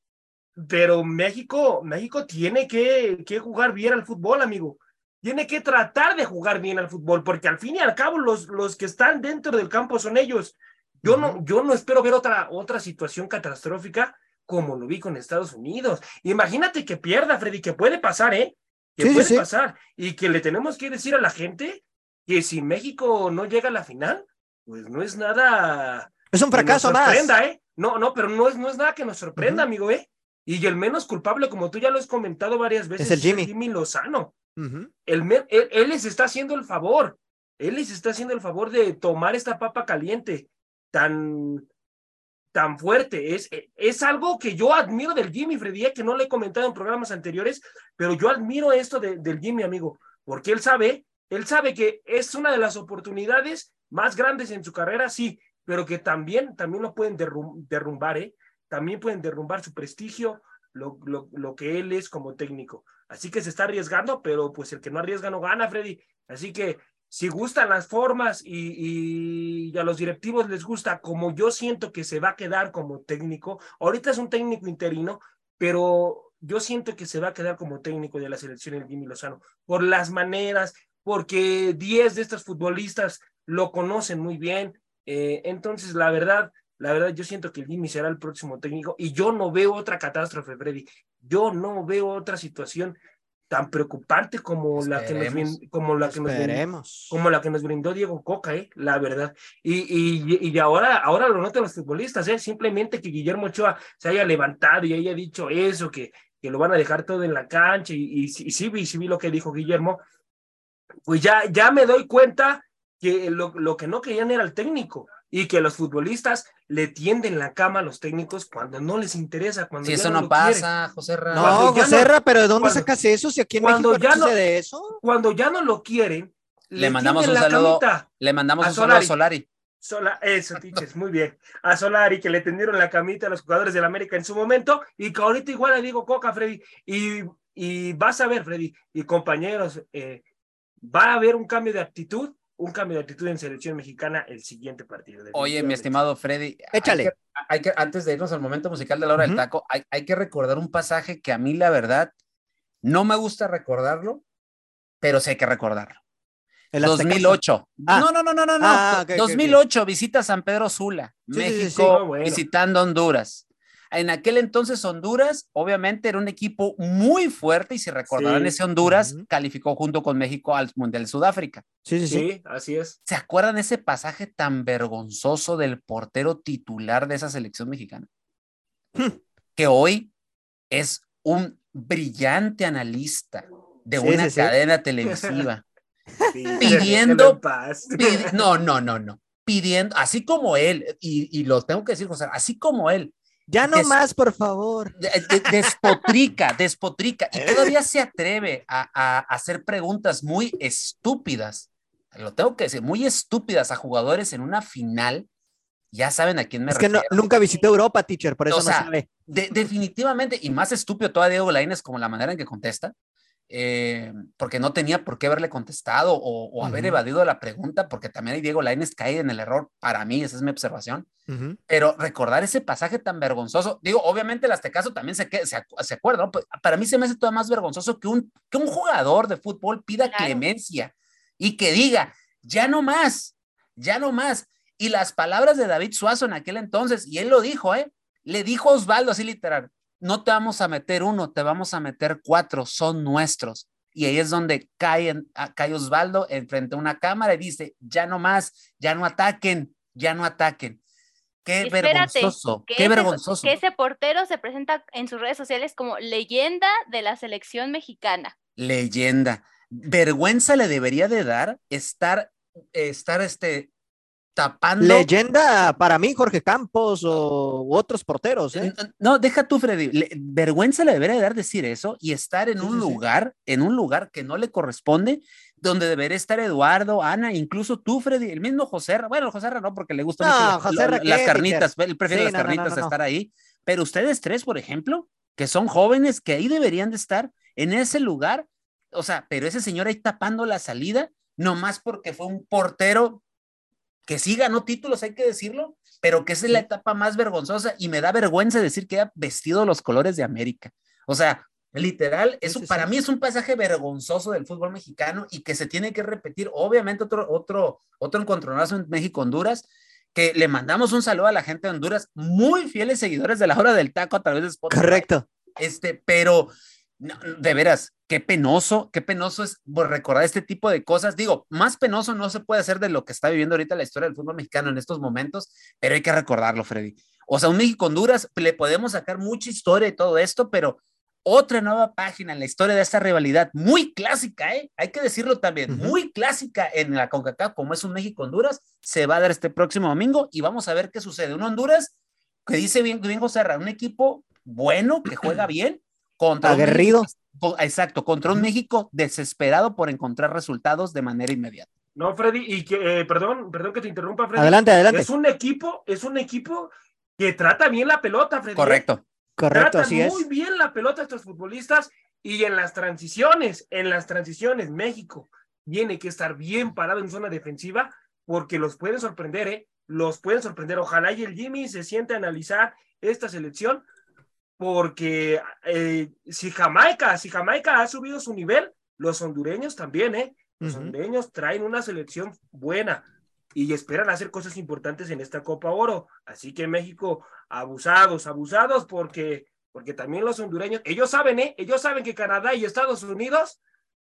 pero México, México tiene que, que jugar bien al fútbol, amigo tiene que tratar de jugar bien al fútbol, porque al fin y al cabo los, los que están dentro del campo son ellos. Yo no, yo no espero ver otra, otra situación catastrófica como lo vi con Estados Unidos. Imagínate que pierda, Freddy, que puede pasar, ¿eh? Que puede pasar. Y que le tenemos que decir a la gente que si México no llega a la final, pues no es nada. Es un fracaso que nos sorprenda, ¿eh? No, no, pero no es, no es nada que nos sorprenda, amigo, ¿eh? Y el menos culpable, como tú ya lo has comentado varias veces, es el Jimmy, es el Jimmy Lozano él, les está haciendo el favor, él les está haciendo el favor de tomar esta papa caliente tan, tan fuerte. Es, es algo que yo admiro del Jimmy Freddy, que no le he comentado en programas anteriores, pero yo admiro esto del Jimmy, amigo, porque él sabe, él sabe que es una de las oportunidades más grandes en su carrera, sí, pero que también, también lo pueden derrumbar, ¿eh? También pueden derrumbar su prestigio, lo, lo, lo que él es como técnico. Así que se está arriesgando, pero pues el que no arriesga no gana, Freddy. Así que si gustan las formas y, y, a los directivos les gusta, como yo siento que se va a quedar como técnico, ahorita es un técnico interino, pero yo siento que se va a quedar como técnico de la selección el Jimmy Lozano, por las maneras, porque 10 de estos futbolistas lo conocen muy bien. Eh, entonces, la verdad, la verdad, yo siento que el Jimmy será el próximo técnico y yo no veo otra catástrofe, Freddy. Yo no veo otra situación tan preocupante como la que nos como la que nos brindó, como la que nos brindó Diego Coca, eh, la verdad. Y, y, y ahora, ahora lo notan los futbolistas, eh, simplemente que Guillermo Ochoa se haya levantado y haya dicho eso, que, que lo van a dejar todo en la cancha, y, y, sí vi, sí vi lo que dijo Guillermo, pues ya, ya me doy cuenta que lo, lo que no querían era el técnico y que los futbolistas le tienden la cama a los técnicos cuando no les interesa. Cuando si eso no, pasa, José Ra. No, José Ra, pero ¿de dónde sacas eso? Si aquí en cuando México ya no, de eso. Cuando ya no lo quieren, le, mandamos un saludo. Le mandamos un saludo a Solari. Sola, eso, tiches, muy bien. A Solari, que le tendieron la camita a los jugadores del América en su momento, y que ahorita igual le digo Coca, Freddy, y, y vas a ver, Freddy, y compañeros, eh, va a haber un cambio de actitud un cambio de actitud en selección mexicana el siguiente partido. Oye, mi estimado Freddy, échale. Hay que, antes de irnos al momento musical de la hora del taco, hay, hay, que recordar un pasaje que a mí, la verdad, no me gusta recordarlo, pero sé que recordarlo. El 2008. Ah. No, no, no, no, no. Ah, 2008, visita San Pedro Sula, México, visitando Honduras. En aquel entonces Honduras, obviamente, era un equipo muy fuerte y si recordarán ese Honduras, calificó junto con México al Mundial de Sudáfrica. Sí, sí, sí, así es. ¿Se acuerdan ese pasaje tan vergonzoso del portero titular de esa selección mexicana? Hmm. (laughs) que hoy es un brillante analista de una cadena (laughs) televisiva. pidiendo, no, no, no, no, pidiendo, así como él, y, y, lo tengo que decir, José, así como él, ya no más, por favor. Despotrica, despotrica. Y (laughs) todavía se atreve a, hacer preguntas muy estúpidas. Lo tengo que decir, muy estúpidas a jugadores en una final. Ya saben a quién me refiero. Es que nunca visité Europa, teacher, por eso no sabe. definitivamente, y más estúpido todavía Diego Lainez como la manera en que contesta. Eh, porque no tenía por qué haberle contestado o, haber evadido la pregunta, porque también Diego Lainez cae en el error, para mí, esa es mi observación. Pero recordar ese pasaje tan vergonzoso, digo, obviamente el Aztecaso también se, se, se acuerda, pues, para mí se me hace todo más vergonzoso que un, que un jugador de fútbol pida clemencia y que diga, ya no más, ya no más. Y las palabras de David Suazo en aquel entonces, y él lo dijo, ¿eh? Le dijo a Osvaldo así literal, no te vamos a meter uno, te vamos a meter cuatro, son nuestros. Y ahí es donde cae, cae Osvaldo enfrente a una cámara y dice, ya no más, ya no ataquen, ya no ataquen. Qué vergonzoso, qué vergonzoso. Que ese portero se presenta en sus redes sociales como leyenda de la selección mexicana. Leyenda. Vergüenza le debería de dar estar, estar este, tapando. Leyenda para mí, Jorge Campos o otros porteros. ¿eh? No, deja tú, Freddy. vergüenza le debería dar decir eso y estar en un lugar, en un lugar que no le corresponde, donde debería estar Eduardo, Ana, incluso tú, Freddy, el mismo José. Bueno, José no, porque le gusta mucho las carnitas. Él prefiere las carnitas a estar ahí. Pero ustedes tres, por ejemplo, que son jóvenes, que ahí deberían de estar en ese lugar. O sea, pero ese señor ahí tapando la salida, nomás porque fue un portero que sí ganó títulos, hay que decirlo, pero que es la etapa más vergonzosa y me da vergüenza decir que ha vestido los colores de América. O sea, literal, eso para mí es un pasaje vergonzoso del fútbol mexicano y que se tiene que repetir. Obviamente otro, otro, otro encontronazo en México-Honduras, que le mandamos un saludo a la gente de Honduras, muy fieles seguidores de la hora del taco a través de Spotify. Correcto. Este, pero de veras, qué penoso, qué penoso es recordar este tipo de cosas. Digo, más penoso no se puede hacer de lo que está viviendo ahorita la historia del fútbol mexicano en estos momentos, pero hay que recordarlo, Freddy. O sea, un México-Honduras, le podemos sacar mucha historia y todo esto, pero otra nueva página en la historia de esta rivalidad, muy clásica, ¿eh? hay que decirlo también, muy clásica en la CONCACAF, como es un México-Honduras, se va a dar este próximo domingo y vamos a ver qué sucede. Un Honduras que dice bien, bien José un equipo bueno, que juega (clears throat) bien, contra Aguerrido. exacto, contra un México desesperado por encontrar resultados de manera inmediata. No, Freddy, y que, eh, perdón, perdón que te interrumpa, Freddy. Adelante, adelante. Es un equipo, es un equipo que trata bien la pelota, Freddy. Correcto. Correcto, Tratan muy bien la pelota estos futbolistas y en las transiciones, en las transiciones, México tiene que estar bien parado en zona defensiva porque los pueden sorprender, ¿eh? Los pueden sorprender. Ojalá y el Jimmy se siente a analizar esta selección porque eh, si Jamaica, si Jamaica ha subido su nivel, los hondureños también, ¿eh? Los hondureños traen una selección buena y esperan hacer cosas importantes en esta Copa Oro. Así que México, abusados, abusados, porque, porque también los hondureños, ellos saben, ¿eh? Ellos saben que Canadá y Estados Unidos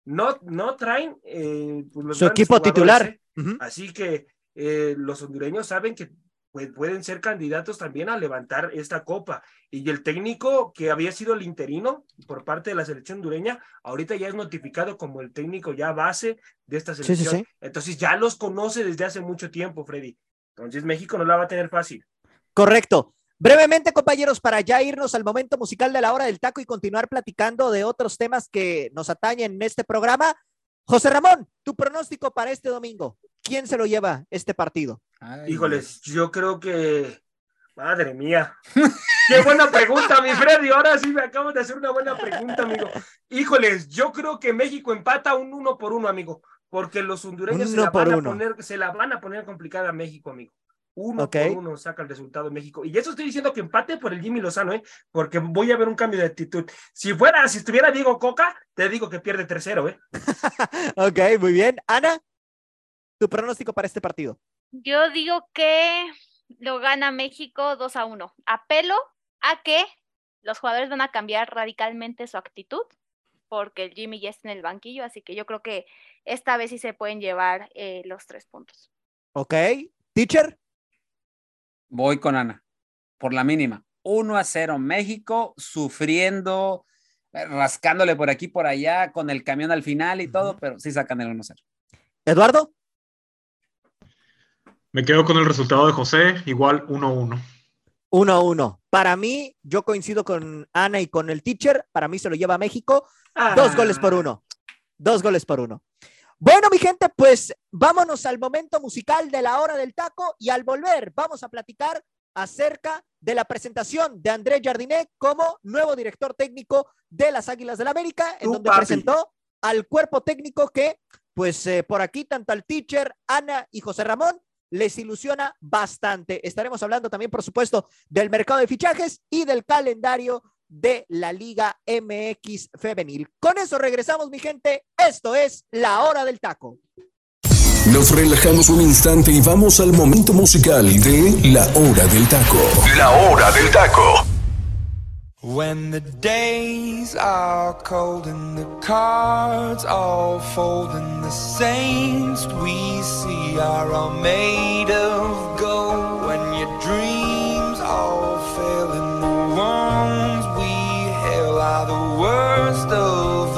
no, no traen eh, pues, su equipo titular. ¿eh? Así que los hondureños saben que pues pueden ser candidatos también a levantar esta copa. Y el técnico que había sido el interino por parte de la selección dureña, ahorita ya es notificado como el técnico ya base de esta selección. Entonces ya los conoce desde hace mucho tiempo, Freddy. Entonces México no la va a tener fácil. Correcto. Brevemente, compañeros, para ya irnos al momento musical de la hora del taco y continuar platicando de otros temas que nos atañen en este programa. José Ramón, tu pronóstico para este domingo. ¿Quién se lo lleva este partido? Híjoles, yo creo que. Madre mía. (laughs) Qué buena pregunta, mi Freddy. Ahora sí me acabo de hacer una buena pregunta, amigo. Híjoles, yo creo que México empata un uno por uno, amigo. porque los hondureños se la, van a poner, se la van a poner complicada a México, amigo. Uno por uno saca el resultado de México. Y eso estoy diciendo que empate por el Jimmy Lozano, ¿eh? porque voy a ver un cambio de actitud. Si fuera, si estuviera Diego Coca, te digo que pierde tercero, ¿eh? (laughs) ok, muy bien. Ana, tu pronóstico para este partido. Yo digo que lo gana México 2 a 1. Apelo a que los jugadores van a cambiar radicalmente su actitud porque el Jimmy ya está en el banquillo, así que yo creo que esta vez sí se pueden llevar eh, los tres puntos. Ok, teacher. Voy con Ana, por la mínima. 1 a 0 México, sufriendo, eh, rascándole por aquí, por allá, con el camión al final y todo, pero sí sacan el 1 a 0. Eduardo. Me quedo con el resultado de José, igual 1 a 1. 1 a 1. Para mí, yo coincido con Ana y con el teacher. Para mí se lo lleva México. Dos goles por uno. Dos goles por uno. Bueno, mi gente, pues vámonos al momento musical de la hora del taco y al volver vamos a platicar acerca de la presentación de Andrés Jardinet como nuevo director técnico de las Águilas del la América, en donde presentó al cuerpo técnico que, pues eh, por aquí, tanto al teacher, Ana y José Ramón, les ilusiona bastante. Estaremos hablando también, por supuesto, del mercado de fichajes y del calendario de la Liga MX Femenil. Con eso regresamos, mi gente. Esto es La Hora del Taco. Nos relajamos un instante y vamos al momento musical de La Hora del Taco. La Hora del Taco. When the days are cold and the cards all fold and the saints we see are all made of gold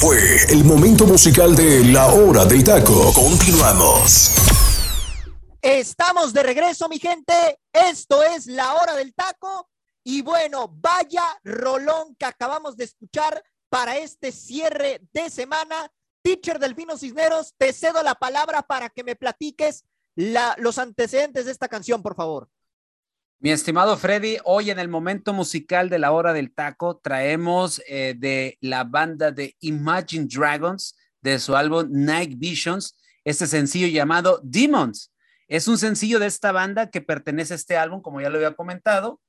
Fue el momento musical de La Hora del Taco. Continuamos. Estamos de regreso, mi gente. Esto es la hora del taco. Y bueno, vaya rolón que acabamos de escuchar para este cierre de semana. Teacher Delfino Cisneros, te cedo la palabra para que me platiques la- los antecedentes de esta canción, por favor. Mi estimado Freddy, hoy en el momento musical de la hora del taco traemos eh, de la banda de Imagine Dragons, de su álbum Night Visions, este sencillo llamado Demons. Es un sencillo de esta banda que pertenece a este álbum, como ya lo había comentado,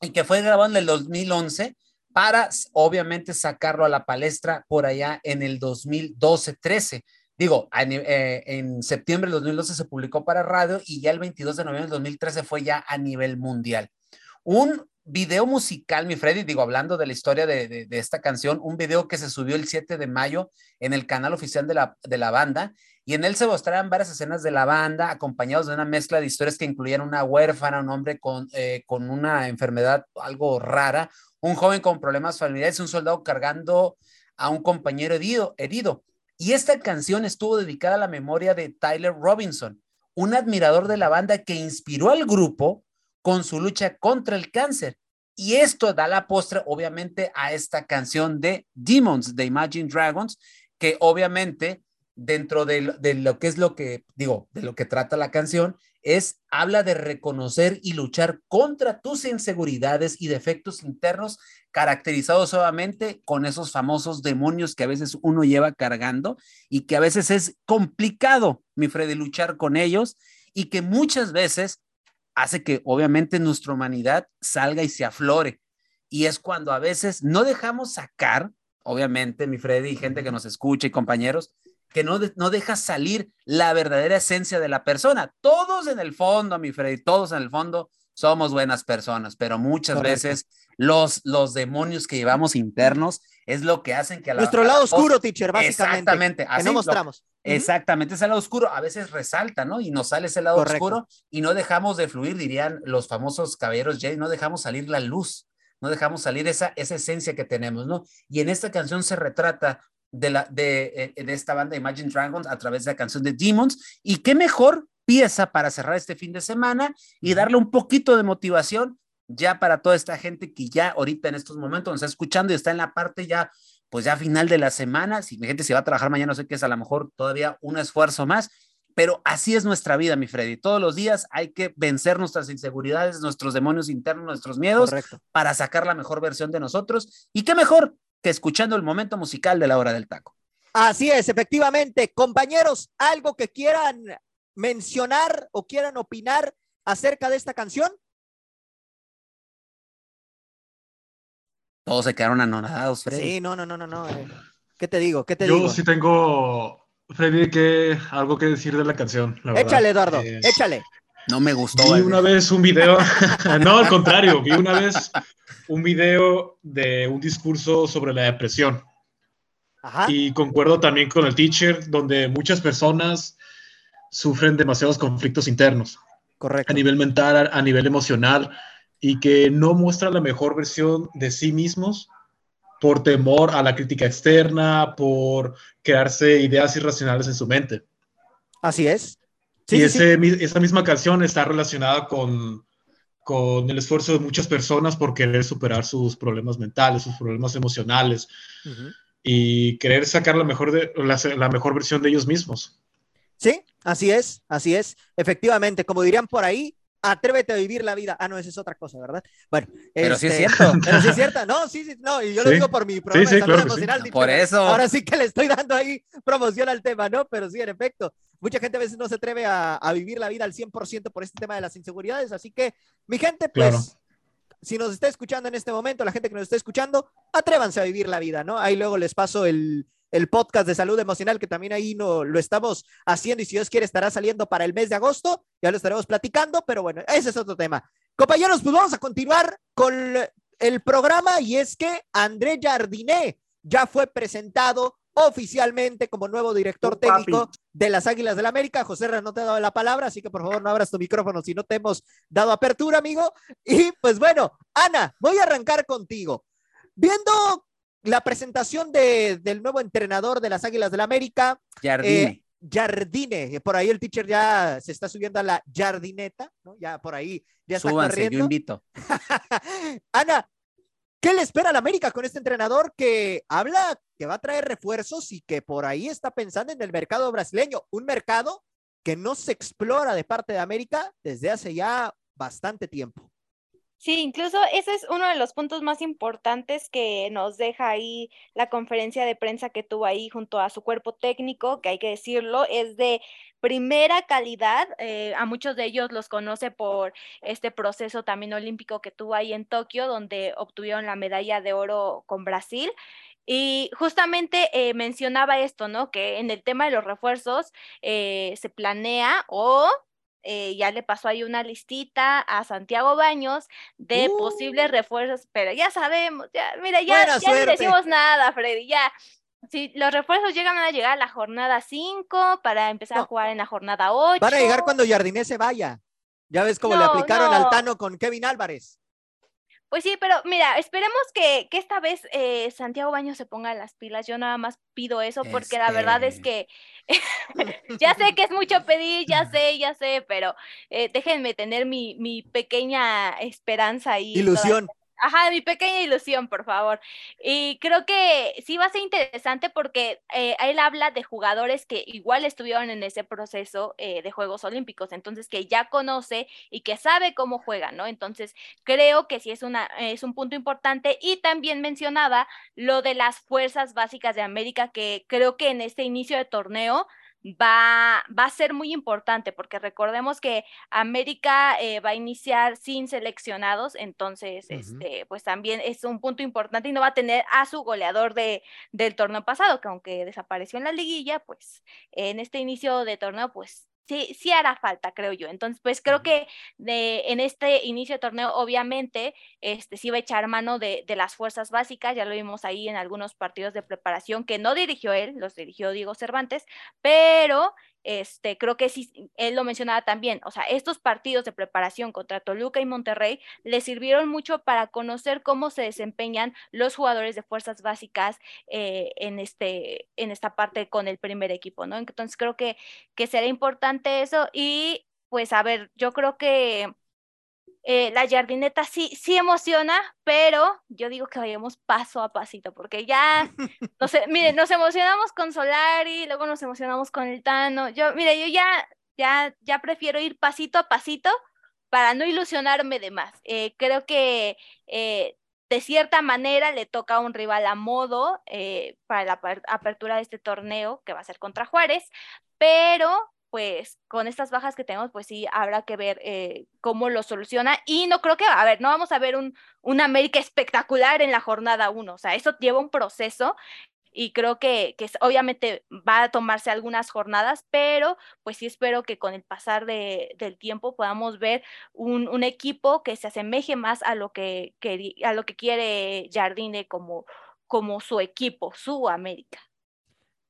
y que fue grabado en el 2011 para obviamente sacarlo a la palestra por allá en el 2012-13. Digo, eh, en, septiembre del 2012 se publicó para radio y ya el 22 de noviembre del 2013 fue ya a nivel mundial. Un video musical, mi Freddy, digo, hablando de la historia de, esta canción, un video que se subió el 7 de mayo en el canal oficial de la, de la banda y en él se mostraron varias escenas de la banda acompañados de una mezcla de historias que incluían una huérfana, un hombre con, eh, con una enfermedad algo rara, un joven con problemas familiares, un soldado cargando a un compañero herido. herido. Y esta canción estuvo dedicada a la memoria de Tyler Robinson, un admirador de la banda que inspiró al grupo con su lucha contra el cáncer. Y esto da la postre, obviamente, a esta canción de Demons de Imagine Dragons, que obviamente dentro de, de, lo que es lo que, digo, de lo que trata la canción, es, habla de reconocer y luchar contra tus inseguridades y defectos internos caracterizados solamente con esos famosos demonios que a veces uno lleva cargando y que a veces es complicado, mi Freddy, luchar con ellos y que muchas veces hace que obviamente nuestra humanidad salga y se aflore. Y es cuando a veces no dejamos sacar, obviamente, mi Freddy, y gente que nos escucha y compañeros, que no, no deja salir la verdadera esencia de la persona. Todos en el fondo, mi Freddy, todos en el fondo somos buenas personas, pero muchas veces los, los demonios que llevamos internos es lo que hacen que la, Nuestro lado oscuro, teacher, básicamente. Exactamente. Así no mostramos. Exactamente, ese lado oscuro a veces resalta, ¿no? Y nos sale ese lado oscuro y no dejamos de fluir, dirían los famosos caballeros Jay, no dejamos salir la luz, no dejamos salir esa, esa esencia que tenemos, ¿no? Y en esta canción se retrata de, la, de, eh, de esta banda Imagine Dragons a través de la canción de Demons. Y qué mejor pieza para cerrar este fin de semana y darle un poquito de motivación ya para toda esta gente que ya ahorita en estos momentos nos está escuchando y está en la parte ya, pues ya final de la semana. Si mi gente se va a trabajar mañana, no sé qué es, a lo mejor todavía un esfuerzo más. Pero así es nuestra vida, mi Freddy. Todos los días hay que vencer nuestras inseguridades, nuestros demonios internos, nuestros miedos, para sacar la mejor versión de nosotros. Y qué mejor que escuchando el momento musical de la hora del taco. Así es, efectivamente. Compañeros, ¿algo que quieran mencionar o quieran opinar acerca de esta canción? Todos se quedaron anonadados, Freddy. Sí, no, no, no, no, no. Eh. ¿Qué te digo? ¿Qué te Yo sí tengo, Freddy, que, algo que decir de la canción. échale, Eduardo, eh, échale. No me gustó. Vi una vez un video, (laughs) no, al contrario, vi una vez un video de un discurso sobre la depresión. Y concuerdo también con el teacher, donde muchas personas sufren demasiados conflictos internos. Correcto. A nivel mental, a, nivel emocional, y que no muestran la mejor versión de sí mismos por temor a la crítica externa, por crearse ideas irracionales en su mente. Así es. Y esa misma canción está relacionada con, con el esfuerzo de muchas personas por querer superar sus problemas mentales, sus problemas emocionales y querer sacar la mejor, de, la, mejor versión de ellos mismos. Sí, así es, así es. Efectivamente, como dirían por ahí, atrévete a vivir la vida. Ah, no, esa es otra cosa, ¿verdad? Bueno, pero sí es este, cierto. (laughs) Pero sí es cierto. No, sí, sí, no, y yo lo digo por mi programa de salud emocional. Por eso. Ahora sí que le estoy dando ahí promoción al tema, ¿no? Pero sí, en efecto, mucha gente a veces no se atreve a, vivir la vida al 100% por este tema de las inseguridades. Así que, mi gente, pues, si nos está escuchando en este momento, la gente que nos está escuchando, atrévanse a vivir la vida, ¿no? Ahí luego les paso el, podcast de salud emocional, que también ahí no, lo estamos haciendo y si Dios quiere estará saliendo para el mes de agosto, ya lo estaremos platicando, pero bueno, ese es otro tema. Compañeros, pues vamos a continuar con el programa y es que André Jardiné ya fue presentado oficialmente como nuevo director técnico de las Águilas del la América. José no te ha dado la palabra, así que por favor no abras tu micrófono si no te hemos dado apertura, amigo. Y pues bueno, Ana, voy a arrancar contigo. Viendo la presentación de, del nuevo entrenador de las Águilas del la América, Jardine. Eh, Jardine, por ahí el teacher ya se está subiendo a la jardineta, ¿no? Ya por ahí ya está Súbanse, yo invito. (laughs) Ana, ¿Qué le espera al América con este entrenador que habla que va a traer refuerzos y que por ahí está pensando en el mercado brasileño? Un mercado que no se explora de parte de América desde hace ya bastante tiempo. Sí, incluso ese es uno de los puntos más importantes que nos deja ahí la conferencia de prensa que tuvo ahí junto a su cuerpo técnico, que hay que decirlo, es de primera calidad. Eh, a muchos de ellos los conoce por este proceso también olímpico que tuvo ahí en Tokio, donde obtuvieron la medalla de oro con Brasil. Y justamente eh, mencionaba esto, ¿no? Que en el tema de los refuerzos eh, se planea o eh, ya le pasó ahí una listita a Santiago Baños de posibles uh. refuerzos, pero ya sabemos, ya, mira, ya, ya no decimos nada, Freddy, ya. Si los refuerzos llegan a llegar a la jornada 5 para empezar a jugar en la jornada 8. Van a llegar cuando Jardiné se vaya. Ya ves cómo le aplicaron al Tano con Kevin Álvarez. Pues sí, pero mira, esperemos que, que esta vez eh, Santiago Baños se ponga las pilas. Yo nada más pido eso porque la verdad es que (laughs) ya sé que (laughs) es mucho pedir, ya sé, ya sé, pero eh, déjenme tener mi, mi pequeña esperanza ahí. Ilusión. Ajá, mi pequeña ilusión, por favor. Y creo que sí va a ser interesante porque eh, él habla de jugadores que igual estuvieron en ese proceso eh, de Juegos Olímpicos, entonces que ya conoce y que sabe cómo juegan, ¿no? Entonces creo que sí es, una, es un punto importante y también mencionaba lo de las fuerzas básicas de América, que creo que en este inicio de torneo va, va a ser muy importante porque recordemos que América eh, va a iniciar sin seleccionados, entonces este, pues también es un punto importante y no va a tener a su goleador de, del torneo pasado, que aunque desapareció en la liguilla, pues en este inicio de torneo pues sí, sí hará falta, creo yo. Entonces, pues creo que de, en este inicio de torneo, obviamente, este sí va a echar mano de, de, las fuerzas básicas, ya lo vimos ahí en algunos partidos de preparación que no dirigió él, los dirigió Diego Cervantes, pero este, creo que sí, él lo mencionaba también, o sea, estos partidos de preparación contra Toluca y Monterrey le sirvieron mucho para conocer cómo se desempeñan los jugadores de fuerzas básicas eh, en, este, en esta parte con el primer equipo, ¿no? Entonces creo que, que será importante eso y pues a ver, yo creo que eh, la jardineta sí, sí emociona, pero yo digo que vayamos paso a pasito, porque ya, (laughs) no sé, mire, nos emocionamos con Solari, luego nos emocionamos con el Tano. Yo, mire, yo ya, ya, ya prefiero ir pasito a pasito para no ilusionarme de más. Eh, creo que eh, de cierta manera le toca a un rival a modo para la apertura de este torneo, que va a ser contra Juárez, pero pues con estas bajas que tenemos, pues sí, habrá que ver eh, cómo lo soluciona. Y no creo que, a ver, no vamos a ver un, un América espectacular en la jornada 1, o sea, eso lleva un proceso y creo que, que, obviamente va a tomarse algunas jornadas, pero pues sí espero que con el pasar de, del tiempo podamos ver un, un, equipo que se asemeje más a lo que, que, a lo que quiere Jardine como, como su equipo, su América.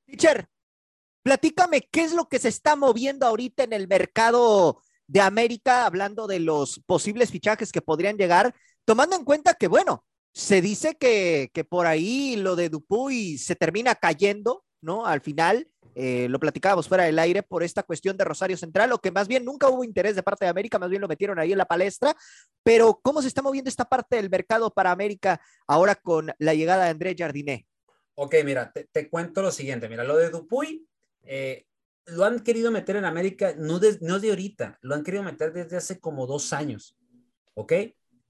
Teacher, Platícame qué es lo que se está moviendo ahorita en el mercado de América, hablando de los posibles fichajes que podrían llegar, tomando en cuenta que, bueno, se dice que, que por ahí lo de Dupuy se termina cayendo, ¿no? Al final, eh, lo platicábamos fuera del aire por esta cuestión de Rosario Central, o que más bien nunca hubo interés de parte de América, más bien lo metieron ahí en la palestra, pero ¿cómo se está moviendo esta parte del mercado para América ahora con la llegada de Andrés Jardiné? Ok, mira, te cuento lo siguiente, mira, lo de Dupuy eh, lo han querido meter en América, no, de, no de ahorita, lo han querido meter desde hace como dos años, ¿ok?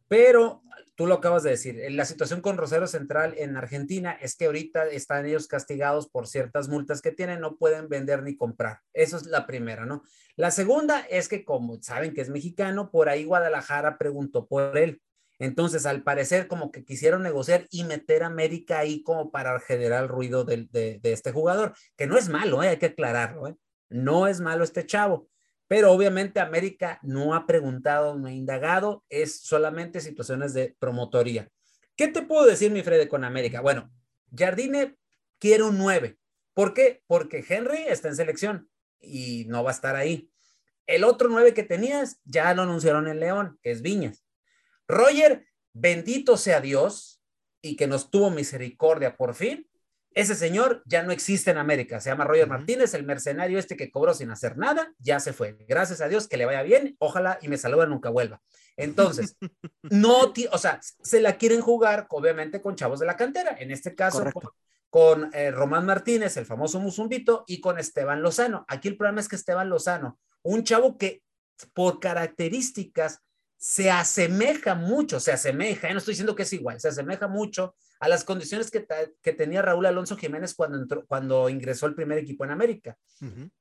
Pero tú lo acabas de decir, la situación con Rosario Central en Argentina es que ahorita están ellos castigados por ciertas multas que tienen, no pueden vender ni comprar. Eso es la primera, ¿no? La segunda es que como saben que es mexicano, por ahí Guadalajara preguntó por él. Entonces, al parecer, como que quisieron negociar y meter a América ahí como para generar el ruido de, este jugador, que no es malo, ¿eh? hay que aclararlo, ¿eh? no es malo este chavo, pero obviamente América no ha preguntado, no ha indagado, es solamente situaciones de promotoría. ¿Qué te puedo decir, mi Fred, con América? Bueno, Jardine quiere un 9. ¿Por qué? Porque Henry está en selección y no va a estar ahí. El otro 9 que tenías ya lo anunciaron en León, que es Viñas. Roger, bendito sea Dios y que nos tuvo misericordia por fin. Ese señor ya no existe en América. Se llama Roger Martínez, el mercenario este que cobró sin hacer nada, ya se fue. Gracias a Dios que le vaya bien. Ojalá y me saluda nunca vuelva. Entonces, (laughs) no, o sea, se la quieren jugar obviamente con chavos de la cantera. En este caso, con, eh, Román Martínez, el famoso Musumbito, y con Esteban Lozano. Aquí el problema es que Esteban Lozano, un chavo que por características se asemeja mucho, se asemeja, no estoy diciendo que es igual, se asemeja mucho a las condiciones que, que tenía Raúl Alonso Jiménez cuando, entró, cuando ingresó al primer equipo en América.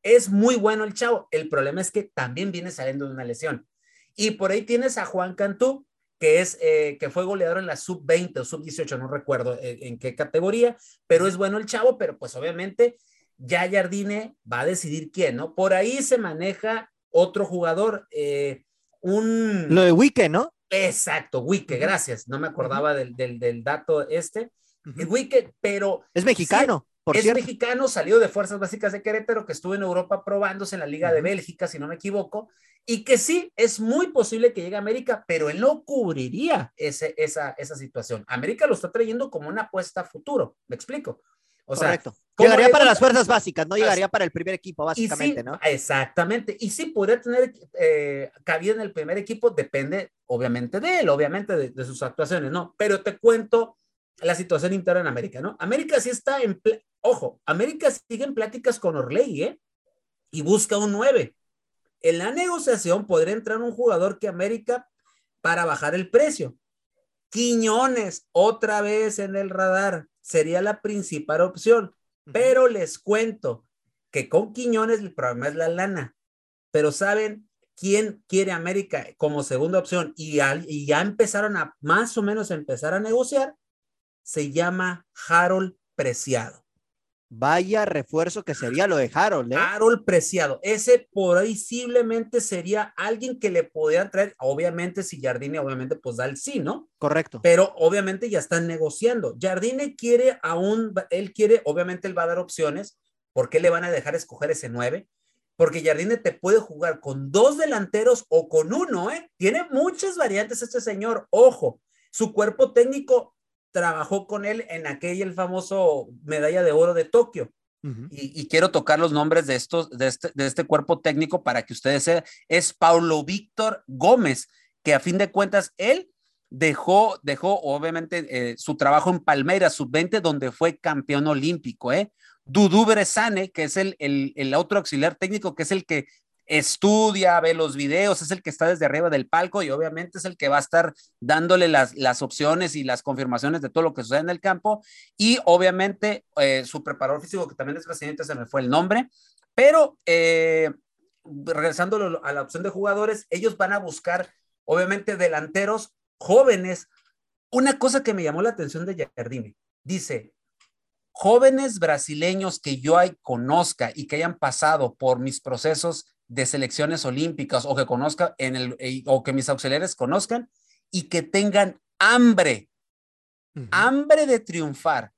Es muy bueno el chavo, el problema es que también viene saliendo de una lesión. Y por ahí tienes a Juan Cantú, que, es, eh, que fue goleador en la sub-20 o sub-18, no recuerdo eh, en qué categoría, pero es bueno el chavo, pero pues obviamente ya Jardine va a decidir quién, ¿no? Por ahí se maneja otro jugador, eh, un... Lo de Wike, ¿no? Exacto, Wike, gracias. No me acordaba del, del, dato este. Wike, pero... Es mexicano. por es cierto. mexicano, salió de Fuerzas Básicas de Querétaro, que estuvo en Europa probándose en la Liga de Bélgica, si no me equivoco, y que sí, es muy posible que llegue a América, pero él no cubriría ese, esa, esa situación. América lo está trayendo como una apuesta a futuro, me explico. O Correcto. Llegaría para las fuerzas básicas, no llegaría para el primer equipo, básicamente, ¿no? Exactamente. Y sí podría tener eh, cabida en el primer equipo, depende, obviamente, de él, obviamente, de, sus actuaciones, ¿no? Pero te cuento la situación interna en América, ¿no? América sí está en, ojo, América sigue en pláticas con Orley, ¿eh? Y busca un 9. En la negociación podría entrar un jugador que América para bajar el precio. Quiñones, otra vez en el radar sería la principal opción. Pero les cuento que con Quiñones el problema es la lana. Pero ¿saben quién quiere América como segunda opción? Y, y ya empezaron a más o menos empezar a negociar. Se llama Harold Preciado. Vaya refuerzo que sería lo de Harold. ¿eh? Harold Preciado. Ese posiblemente sería alguien que le podrían traer, obviamente si Jardine obviamente pues da el sí, ¿no? Correcto. Pero obviamente ya están negociando. Jardine quiere aún, él quiere, obviamente él va a dar opciones. ¿Por qué le van a dejar escoger ese 9? Porque Jardine te puede jugar con dos delanteros o con uno, ¿eh? Tiene muchas variantes este señor. Ojo, su cuerpo técnico trabajó con él en aquel el famoso medalla de oro de Tokio. y, quiero tocar los nombres de, estos, de, este, de este cuerpo técnico para que ustedes sepan. Es Paulo Víctor Gómez, que a fin de cuentas él dejó, dejó obviamente eh, su trabajo en Palmeiras sub-20, donde fue campeón olímpico. ¿eh? Dudú Brezane, que es el, el, el, otro auxiliar técnico, que es el que estudia, ve los videos, es el que está desde arriba del palco y obviamente es el que va a estar dándole las, las opciones y las confirmaciones de todo lo que sucede en el campo. Y obviamente eh, su preparador físico, que también es presidente, se me fue el nombre, pero eh, regresando a la opción de jugadores, ellos van a buscar obviamente delanteros jóvenes. Una cosa que me llamó la atención de Jardine, dice, jóvenes brasileños que yo conozca y que hayan pasado por mis procesos de selecciones olímpicas o que conozca en el eh, o que mis auxiliares conozcan y que tengan hambre, hambre de triunfar.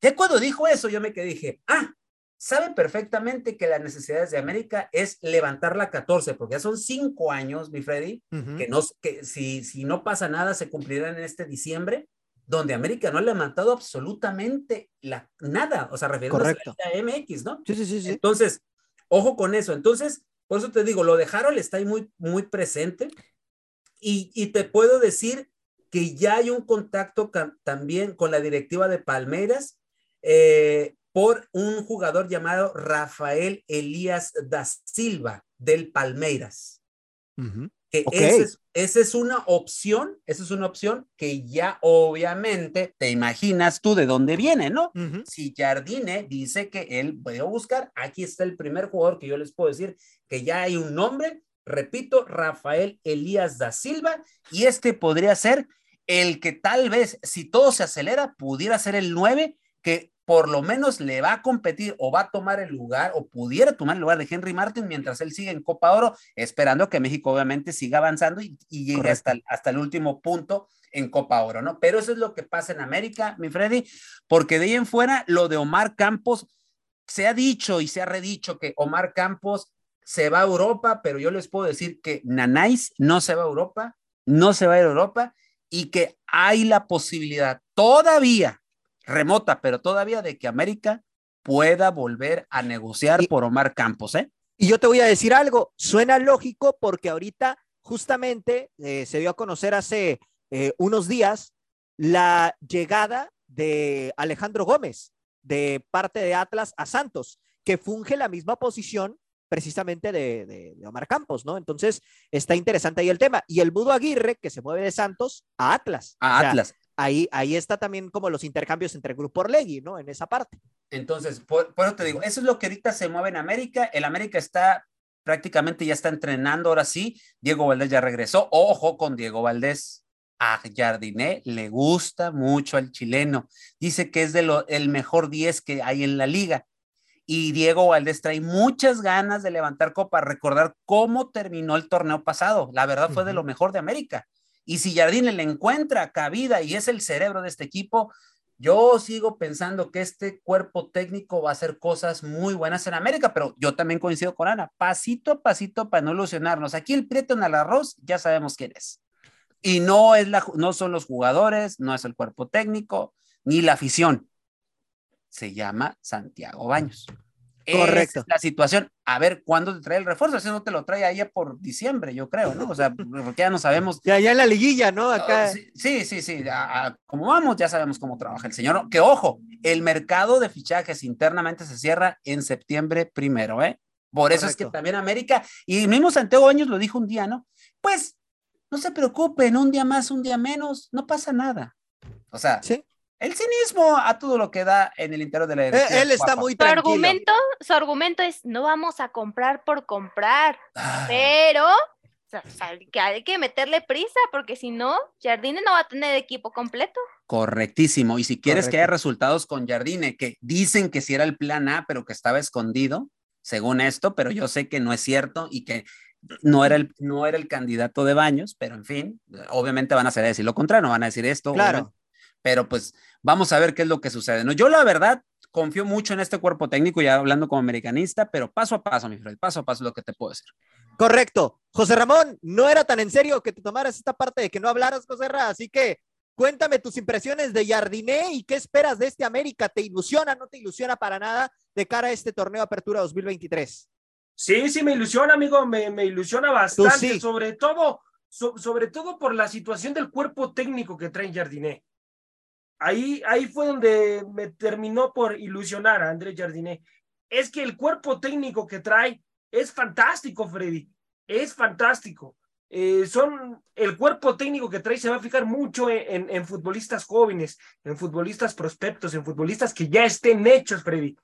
Ya cuando dijo eso, yo me quedé dije, ah, sabe perfectamente que las necesidades de América es levantar la 14, porque ya son cinco años, mi Freddy, que, no, que si, si no pasa nada se cumplirán en este diciembre, donde América no ha levantado absolutamente la, nada, o sea, refiriéndose a MX, ¿no? Sí, sí, sí, sí. Entonces, ojo con eso. Entonces, por eso te digo, lo de Harold está ahí muy, muy presente. Y, te puedo decir que ya hay un contacto también con la directiva de Palmeiras eh, por un jugador llamado Rafael Elías da Silva del Palmeiras. Esa, es, una opción, esa es una opción que ya obviamente te imaginas tú de dónde viene, ¿no? Si Jardine dice que él puede buscar, aquí está el primer jugador que yo les puedo decir que ya hay un nombre, repito, Rafael Elías da Silva, y este podría ser el que tal vez, si todo se acelera, pudiera ser el 9 que por lo menos le va a competir o va a tomar el lugar o pudiera tomar el lugar de Henry Martin mientras él sigue en Copa Oro, esperando que México obviamente siga avanzando y, llegue hasta, hasta el último punto en Copa Oro, ¿no? Pero eso es lo que pasa en América, mi Freddy, porque de ahí en fuera lo de Omar Campos, se ha dicho y se ha redicho que Omar Campos se va a Europa, pero yo les puedo decir que Nanais no se va a Europa, no se va a ir a Europa y que hay la posibilidad todavía, remota, pero todavía de que América pueda volver a negociar por Omar Campos, ¿eh? Y yo te voy a decir algo, suena lógico porque ahorita justamente eh, se dio a conocer hace eh, unos días la llegada de Alejandro Gómez de parte de Atlas a Santos, que funge la misma posición precisamente de, Omar Campos, ¿no? Entonces, está interesante ahí el tema. Y el Budo Aguirre, que se mueve de Santos a Atlas. A Atlas. Ahí, ahí está también como los intercambios entre Grupo Orlegui, ¿no? En esa parte. Entonces, por, eso te digo, eso es lo que ahorita se mueve en América. El América está prácticamente ya está entrenando ahora sí. Diego Valdés ya regresó. Ojo con Diego Valdés. A Jardiné le gusta mucho al chileno. Dice que es de lo, el mejor 10 que hay en la liga y Diego Valdés trae muchas ganas de levantar copa, recordar cómo terminó el torneo pasado. La verdad fue de lo mejor de América. Y si Jardine le encuentra cabida y es el cerebro de este equipo, yo sigo pensando que este cuerpo técnico va a hacer cosas muy buenas en América, pero yo también coincido con Ana, pasito a pasito para no ilusionarnos. Aquí el prieto en el arroz ya sabemos quién es. Y no, es la, no son los jugadores, no es el cuerpo técnico, ni la afición se llama Santiago Baños. Correcto. la situación. A ver, ¿cuándo te trae el refuerzo? Si no te lo trae ahí por diciembre, yo creo, ¿no? O sea, porque ya no sabemos. Ya, ya en la liguilla, ¿no? Acá. Sí, sí, sí. como vamos, ya sabemos cómo trabaja el señor. Que ojo, el mercado de fichajes internamente se cierra en septiembre primero, ¿eh? Por eso es que también América, y mismo Santiago Baños lo dijo un día, ¿no? Pues no se preocupen, un día más, un día menos, no pasa nada. O sea, ¿Sí? El cinismo a todo lo que da en el interior de la eh, Él está muy tranquilo. Su argumento, su argumento es no vamos a comprar por comprar, ah. pero hay que meterle prisa porque si no, Jardine no va a tener equipo completo. Correctísimo. Y si quieres que haya resultados con Jardine, que dicen que si era el plan A, pero que estaba escondido, según esto, pero yo sé que no es cierto y que no era el, no era el candidato de Baños, pero en fin, obviamente van a hacer decir lo contrario, no van a decir esto. Claro pero pues vamos a ver qué es lo que sucede. ¿no? Yo la verdad confío mucho en este cuerpo técnico, ya hablando como americanista, pero paso a paso, mi Fred, paso a paso es lo que te puedo decir. Correcto. José Ramón, no era tan en serio que te tomaras esta parte de que no hablaras, José Ramón, así que cuéntame tus impresiones de Jardiné y qué esperas de este América. ¿Te ilusiona, no te ilusiona para nada de cara a este torneo Apertura 2023? Sí, sí, me ilusiona, amigo, me, me ilusiona bastante, sobre todo, sobre todo por la situación del cuerpo técnico que trae Jardiné ahí, ahí fue donde me terminó por ilusionar a Andrés Jardiné. Es que el cuerpo técnico que trae es fantástico, Freddy. Es fantástico. Eh, son el cuerpo técnico que trae se va a fijar mucho en, en, futbolistas jóvenes, en futbolistas prospectos, en futbolistas que ya estén hechos, Freddy,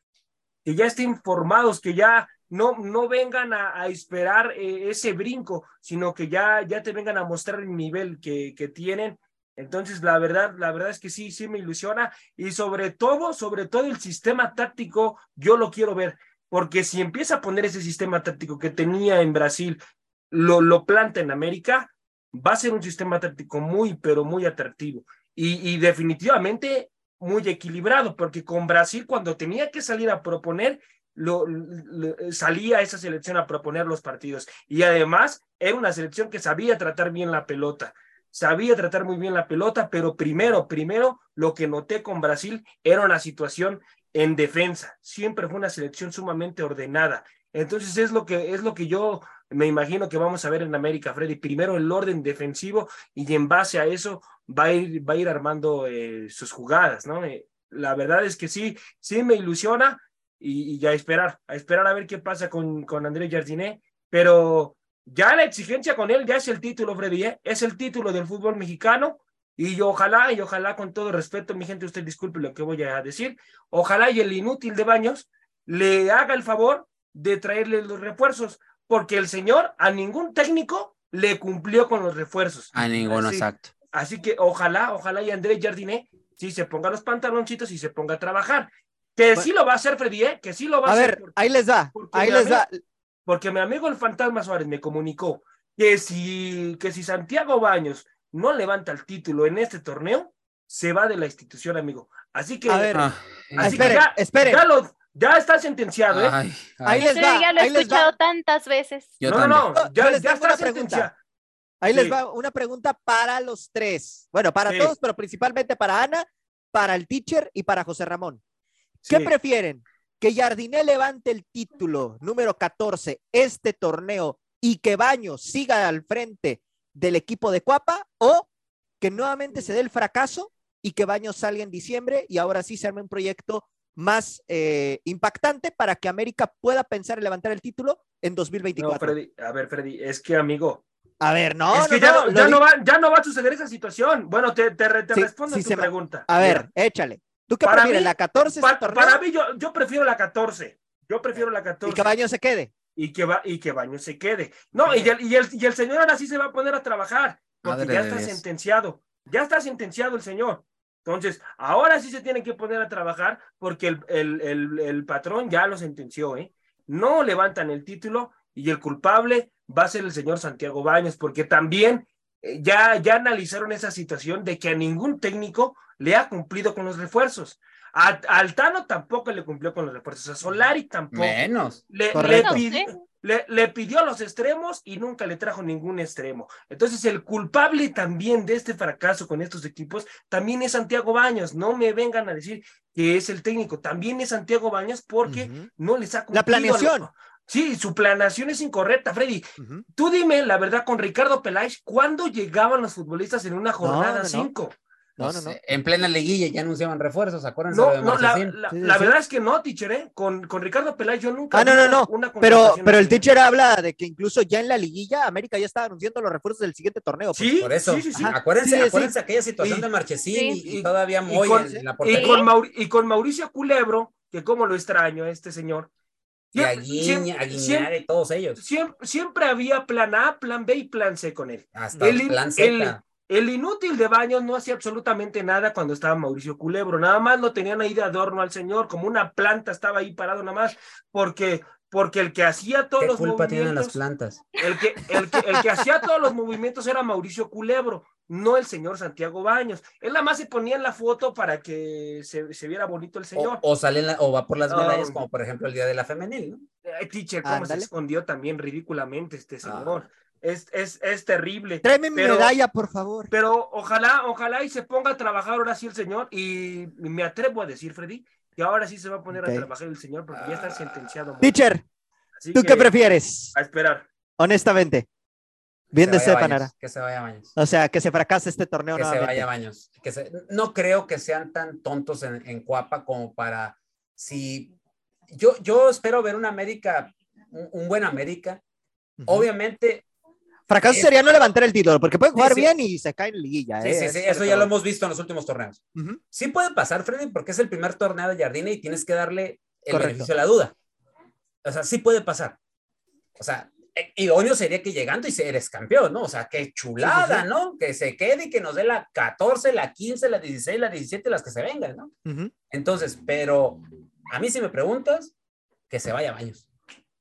que ya estén formados, que ya no, no vengan a, esperar eh, ese brinco, sino que ya, ya te vengan a mostrar el nivel que, que tienen entonces, la verdad, la verdad es que sí, sí me ilusiona y sobre todo, sobre todo el sistema táctico, yo lo quiero ver, porque si empieza a poner ese sistema táctico que tenía en Brasil, lo, lo planta en América, va a ser un sistema táctico muy, pero muy atractivo y, definitivamente muy equilibrado, porque con Brasil cuando tenía que salir a proponer, lo, salía esa selección a proponer los partidos y además era una selección que sabía tratar bien la pelota sabía tratar muy bien la pelota, pero primero, primero, lo que noté con Brasil era una situación en defensa. Siempre fue una selección sumamente ordenada. Entonces es lo que es lo que yo me imagino que vamos a ver en América, Freddy. Primero el orden defensivo y en base a eso va a ir, va a ir armando eh, sus jugadas, ¿no? Eh, la verdad es que sí, sí me ilusiona y, ya a esperar, a esperar a ver qué pasa con, con Andrés Jardiné, pero ya la exigencia con él ya es el título, Freddy, ¿eh? es el título del fútbol mexicano. Y ojalá, y ojalá con todo respeto, mi gente, usted disculpe lo que voy a decir, ojalá y el inútil de Baños le haga el favor de traerle los refuerzos, porque el señor a ningún técnico le cumplió con los refuerzos. A ninguno, exacto. Así que ojalá, ojalá y Andrés Jardiné sí se ponga los pantaloncitos y se ponga a trabajar. Que sí lo va a hacer, Freddy, ¿eh? que sí lo va a, hacer. A ver, ahí les da, ahí les da porque mi amigo el fantasma Suárez me comunicó que si, que si Santiago Baños no levanta el título en este torneo, se va de la institución, amigo. Así que, a ver, ah, así que ya, ya, está sentenciado, ¿eh? Ahí les va. Ya lo he escuchado tantas veces. no, no, no, ya, ya está sentenciado. Ahí les va una pregunta para los tres. Bueno, para todos, pero principalmente para Ana, para el teacher y para José Ramón. ¿Qué prefieren? Que Jardiné levante el título número 14 este torneo y que Baños siga al frente del equipo de Cuapa o que nuevamente se dé el fracaso y que Baños salga en diciembre y ahora sí se arme un proyecto más eh, impactante para que América pueda pensar en levantar el título en 2024. No, Freddy, a ver, Freddy, es que amigo. A ver, no, es que no, ya, no, ya lo no di- va, ya no va a suceder esa situación. Bueno, te, te, re- te Sí, respondo sí tu se me- pregunta. A ver, Mira, échale. ¿Tú qué Para prefieres, mí- la 14 pa- este torneo para mí yo, yo prefiero la 14. Yo prefiero la 14. y que Baños se quede? y que va y que Baño se quede. No, y el, y, el, y el señor ahora sí se va a poner a trabajar, porque Madre ya está Dios. sentenciado, ya está sentenciado el señor. Entonces, ahora sí se tiene que poner a trabajar porque el, el, el, el patrón ya lo sentenció, ¿eh? No levantan el título y el culpable va a ser el señor Santiago Baños, porque también ya, ya analizaron esa situación de que a ningún técnico le ha cumplido con los refuerzos. A, a Altano tampoco le cumplió con los refuerzos, a Solari tampoco. Menos. Le, le, pidió los extremos y nunca le trajo ningún extremo. Entonces, el culpable también de este fracaso con estos equipos también es Santiago Baños. No me vengan a decir que es el técnico, también es Santiago Baños porque no les ha La cumplido planeación. lo- Sí, su planeación es incorrecta, Freddy. Tú dime la verdad con Ricardo Peláez, ¿cuándo llegaban los futbolistas en una jornada no, no. 5? No, No, no, no. En plena liguilla ya anunciaban refuerzos, acuérdense No, de no, la, Marchesín. la- Sí, la sí. verdad es que no, teacher, ¿eh? Con, con Ricardo Peláez yo nunca Ah, no, no, no. una Pero, pero el teacher habla de que incluso ya en la liguilla América ya estaba anunciando los refuerzos del siguiente torneo. pues. Sí, Por eso, sí, sí, sí. Ajá. acuérdense, Sí, sí. acuérdense aquella situación Y- de Marchesín Sí. y, y todavía y Moy con- en, la Y portería. con, Mauri- y con Mauricio Culebro, que como lo extraño este señor. Y Siempre- Aguiña, siempre- Aguiñar y todos ellos. Siempre, siempre había plan A, plan B y plan C con él. Hasta el, plan el- Z. el inútil de Baños no hacía absolutamente nada cuando estaba Mauricio Culebro. Nada más lo tenían ahí de adorno al señor, como una planta estaba ahí parado nada más, porque, porque el que hacía todos ¿Qué los culpa tienen las movimientos, plantas? el que, el, que, el que hacía todos los movimientos era Mauricio Culebro, no el señor Santiago Baños. Él nada más se ponía en la foto para que se, se viera bonito el señor. O, o sale en la- o va por las medallas, como por ejemplo el día de la femenil, ¿no? Ay, teacher, cómo se escondió también ridículamente este Ah. señor. Es, es, es terrible. Tráeme mi Pero- medalla, por favor. Pero ojalá, ojalá y se ponga a trabajar ahora sí el señor. Y me atrevo a decir, Freddy, que ahora sí se va a poner Ok. a trabajar el señor porque ya está sentenciado. Teacher, Así ¿tú que qué prefieres? A esperar. Honestamente. Bien Que de se ahora. Que se vaya Baños. O sea, que se fracase este torneo Que se nuevamente. vaya Baños. Que se- no creo que sean tan tontos en, en Cuapa como para si yo, yo espero ver un América, un, un buen América. Ujú. Obviamente, Fracaso es- sería no levantar el título, porque pueden Sí, jugar sí. bien y se caen en liguilla. sí, ¿eh? sí, sí, Es eso ya lo hemos visto en los últimos torneos. Ujú. Sí puede pasar, Freddy, porque es el primer torneo de Jardine y tienes que darle el Correcto. beneficio de la duda. O sea, sí puede pasar. O sea, eh, idóneo sería que llegando y eres campeón, ¿no? O sea, qué chulada, Sí, sí, sí. ¿no? Que se quede y que nos dé la 14, la 15, la 16, la 17, las que se vengan, ¿no? Entonces, pero a mí si me preguntas, que se vaya a baños.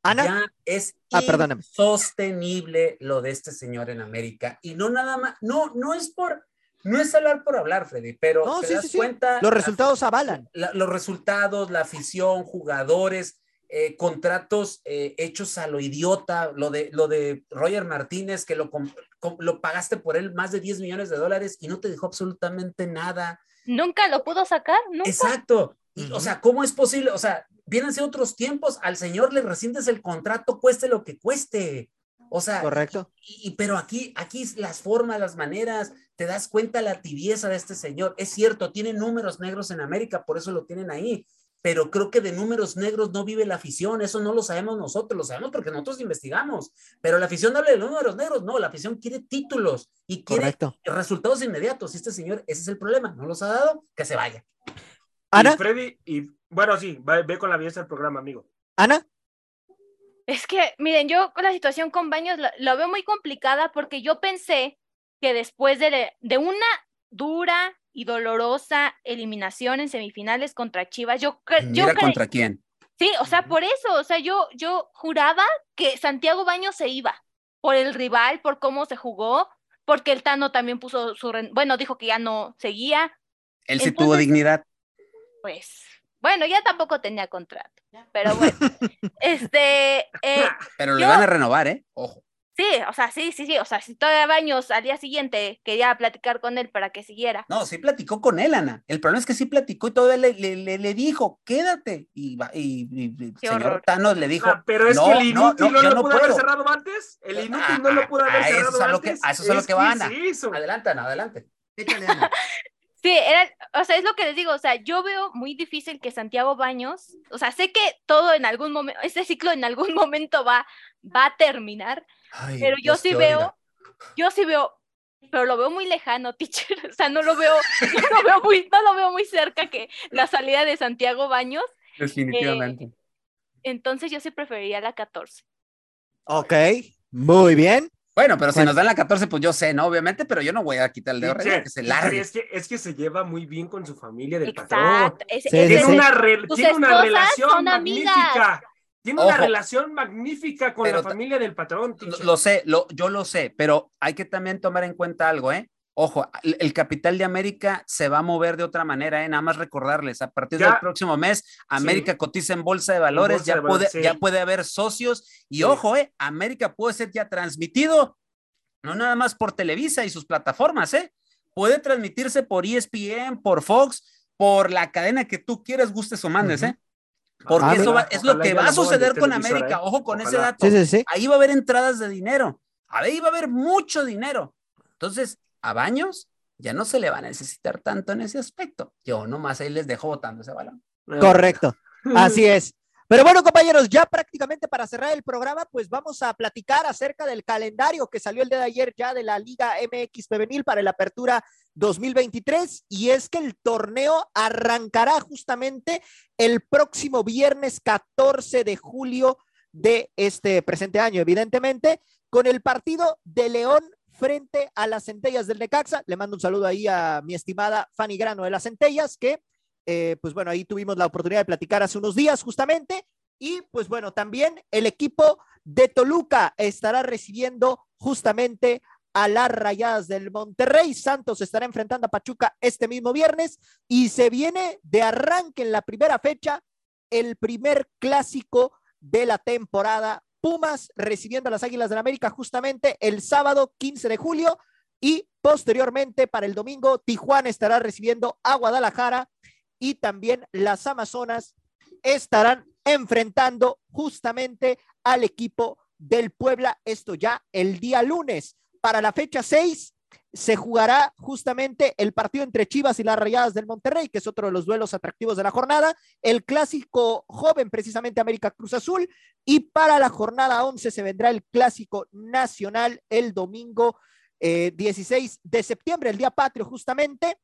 Ana, Ya es Ah, perdóname. sostenible lo de este señor en América. Y no nada más, no, no es por, no es hablar por hablar, Freddy, pero No, te sí, das sí, sí. cuenta. los la- resultados avalan. la- los resultados, la afición, jugadores, eh, contratos eh, hechos a lo idiota, lo de, lo de Roger Martínez, que lo, com- com- lo pagaste por él más de 10 millones de dólares y no te dejó absolutamente nada. Nunca lo pudo sacar, nunca. Exacto. Y. O sea, ¿cómo es posible? O sea, vienen ser otros tiempos, al señor le rescindes el contrato, cueste lo que cueste. O sea, Correcto. y, y- pero aquí, aquí las formas, las maneras, te das cuenta la tibieza de este señor. Es cierto, tiene números negros en América, por eso lo tienen ahí. Pero creo que de números negros no vive la afición, eso no lo sabemos nosotros, lo sabemos porque nosotros investigamos. Pero la afición no habla de números negros, no, la afición quiere títulos y quiere Correcto. resultados inmediatos. Y este señor, ese es el problema, no los ha dado, que se vaya. Ana, Y Freddy, y bueno, sí, va- ve con la belleza del programa, amigo. Ana, Es que, miren, yo con la situación con Baños la, la veo muy complicada porque yo pensé que después de, de una dura y dolorosa eliminación en semifinales contra Chivas, yo, yo cre- quién. Sí, o sea, por eso, o sea, yo, yo juraba que Santiago Baños se iba por el rival, por cómo se jugó, porque el Tano también puso su, ren- bueno, dijo que ya no seguía, Él sí tuvo dignidad. pues, bueno, ya tampoco tenía contrato, pero bueno, (laughs) este, eh, (laughs) Pero le van a renovar, ¿eh? Ojo. sí, o sea, sí, sí, sí, o sea, si todavía Baños al día siguiente quería platicar con él para que siguiera, No, sí platicó con él, Ana. El problema es que sí platicó y todavía le, le, le, le dijo, quédate. Y, va- y, y- señor horror. Thanos le dijo, Ah, pero es no, que el no, inútil no, no, yo lo pudo haber cerrado antes. El inútil no Ah, lo pudo haber eso cerrado que- antes. a eso es a lo que va, Ana. Ana, adelante. (laughs) échale, Ana. Sí, era, o sea, es lo que les digo, o sea, yo veo muy difícil que Santiago Baños, o sea, sé que todo en algún momento, este ciclo en algún (laughs) momento va, va a terminar, pero yo sí veo, yo sí veo, pero lo veo muy lejano, (laughs) teacher, o sea, no lo veo, no lo veo muy, no lo veo muy cerca que la salida de Santiago Baños. Definitivamente. Eh, entonces yo sí preferiría la 14. Ok, muy bien. Bueno, pero si nos dan la 14, pues yo sé, ¿no? Obviamente, pero yo no voy a quitar el dedo que se largue. Es que, es que se lleva muy bien con su familia del patrón. tiene, una, tiene una relación magnífica. Tiene una relación magnífica con la familia del patrón. Lo, sé, lo, yo lo sé, pero hay que también tomar en cuenta algo, ¿eh? Ojo, el capital de América se va a mover de otra manera, ¿eh? nada más recordarles, a partir del próximo mes, América cotiza en bolsa de valores, ya, puede, ya puede haber socios y ojo, ¿eh? América puede ser ya transmitido, no nada más por Televisa y sus plataformas, ¿eh? puede transmitirse por ESPN, por Fox, por la cadena que tú quieras, gustes o mandes, ¿eh? Porque ah, eso es lo que va a suceder con América, ¿eh? ojo con ese dato. Ahí va a haber entradas de dinero, ahí va a haber mucho dinero. Entonces, a Baños ya no se le va a necesitar tanto en ese aspecto. Yo nomás ahí les dejo botando ese balón. Correcto, (laughs) así es. Pero bueno, compañeros, ya prácticamente para cerrar el programa, pues vamos a platicar acerca del calendario que salió el día de ayer ya de la Liga MX Femenil para la apertura 2023 y es que el torneo arrancará justamente el próximo viernes 14 de julio de este presente año, evidentemente, con el partido de León frente a las centellas del Necaxa. Le mando un saludo ahí a mi estimada Fanny Grano de las centellas, que eh, pues bueno, ahí tuvimos la oportunidad de platicar hace unos días justamente. Y pues bueno, también el equipo de Toluca estará recibiendo justamente a las rayadas del Monterrey. Santos estará enfrentando a Pachuca este mismo viernes y se viene de arranque en la primera fecha el primer clásico de la temporada Pumas recibiendo a las Águilas del la América justamente el sábado 15 de julio y posteriormente para el domingo Tijuana estará recibiendo a Guadalajara y también las Amazonas estarán enfrentando justamente al equipo del Puebla, esto ya el día lunes. Para la fecha 6 se jugará justamente el partido entre Chivas y las Rayadas del Monterrey, que es otro de los duelos atractivos de la jornada, el clásico joven, precisamente América Cruz Azul, y para la jornada 11 se vendrá el clásico nacional el domingo 16 eh, de septiembre, el día patrio justamente,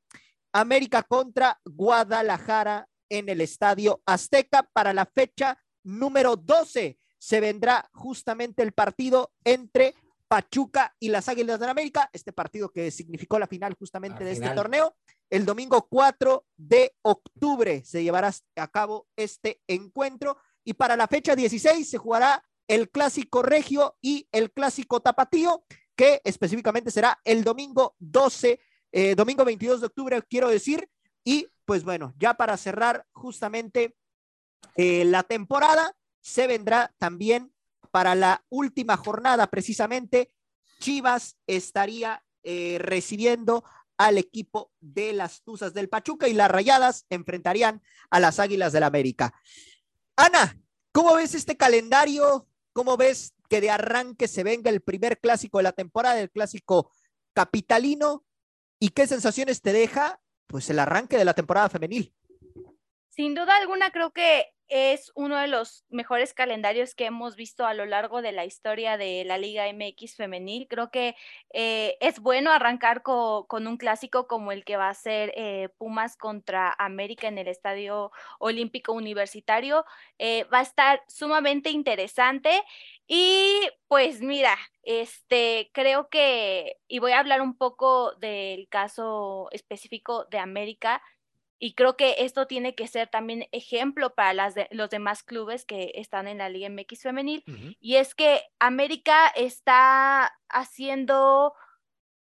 América contra Guadalajara en el Estadio Azteca para la fecha número 12. Se vendrá justamente el partido entre Pachuca y las Águilas de América, este partido que significó la final justamente de este torneo. El domingo 4 de octubre se llevará a cabo este encuentro y para la fecha 16 se jugará el clásico regio y el clásico tapatío, que específicamente será el domingo 12, eh, domingo 22 de octubre, quiero decir. Y pues bueno, ya para cerrar justamente eh, la temporada, se vendrá también para la última jornada, precisamente, Chivas estaría eh, recibiendo al equipo de las Tuzas del Pachuca y las Rayadas enfrentarían a las Águilas del América. Ana, ¿cómo ves este calendario? ¿Cómo ves que de arranque se venga el primer clásico de la temporada, el clásico capitalino? ¿Y qué sensaciones te deja? Pues el arranque de la temporada femenil. Sin duda alguna, creo que es uno de los mejores calendarios que hemos visto a lo largo de la historia de la Liga MX femenil. Creo que eh, es bueno arrancar con un clásico como el que va a ser eh, Pumas contra América en el Estadio Olímpico Universitario. Eh, va a estar sumamente interesante. Y pues mira, este creo que, y voy a hablar un poco del caso específico de América y creo que esto tiene que ser también ejemplo para las los demás clubes que están en la Liga MX femenil. Y es que América está haciendo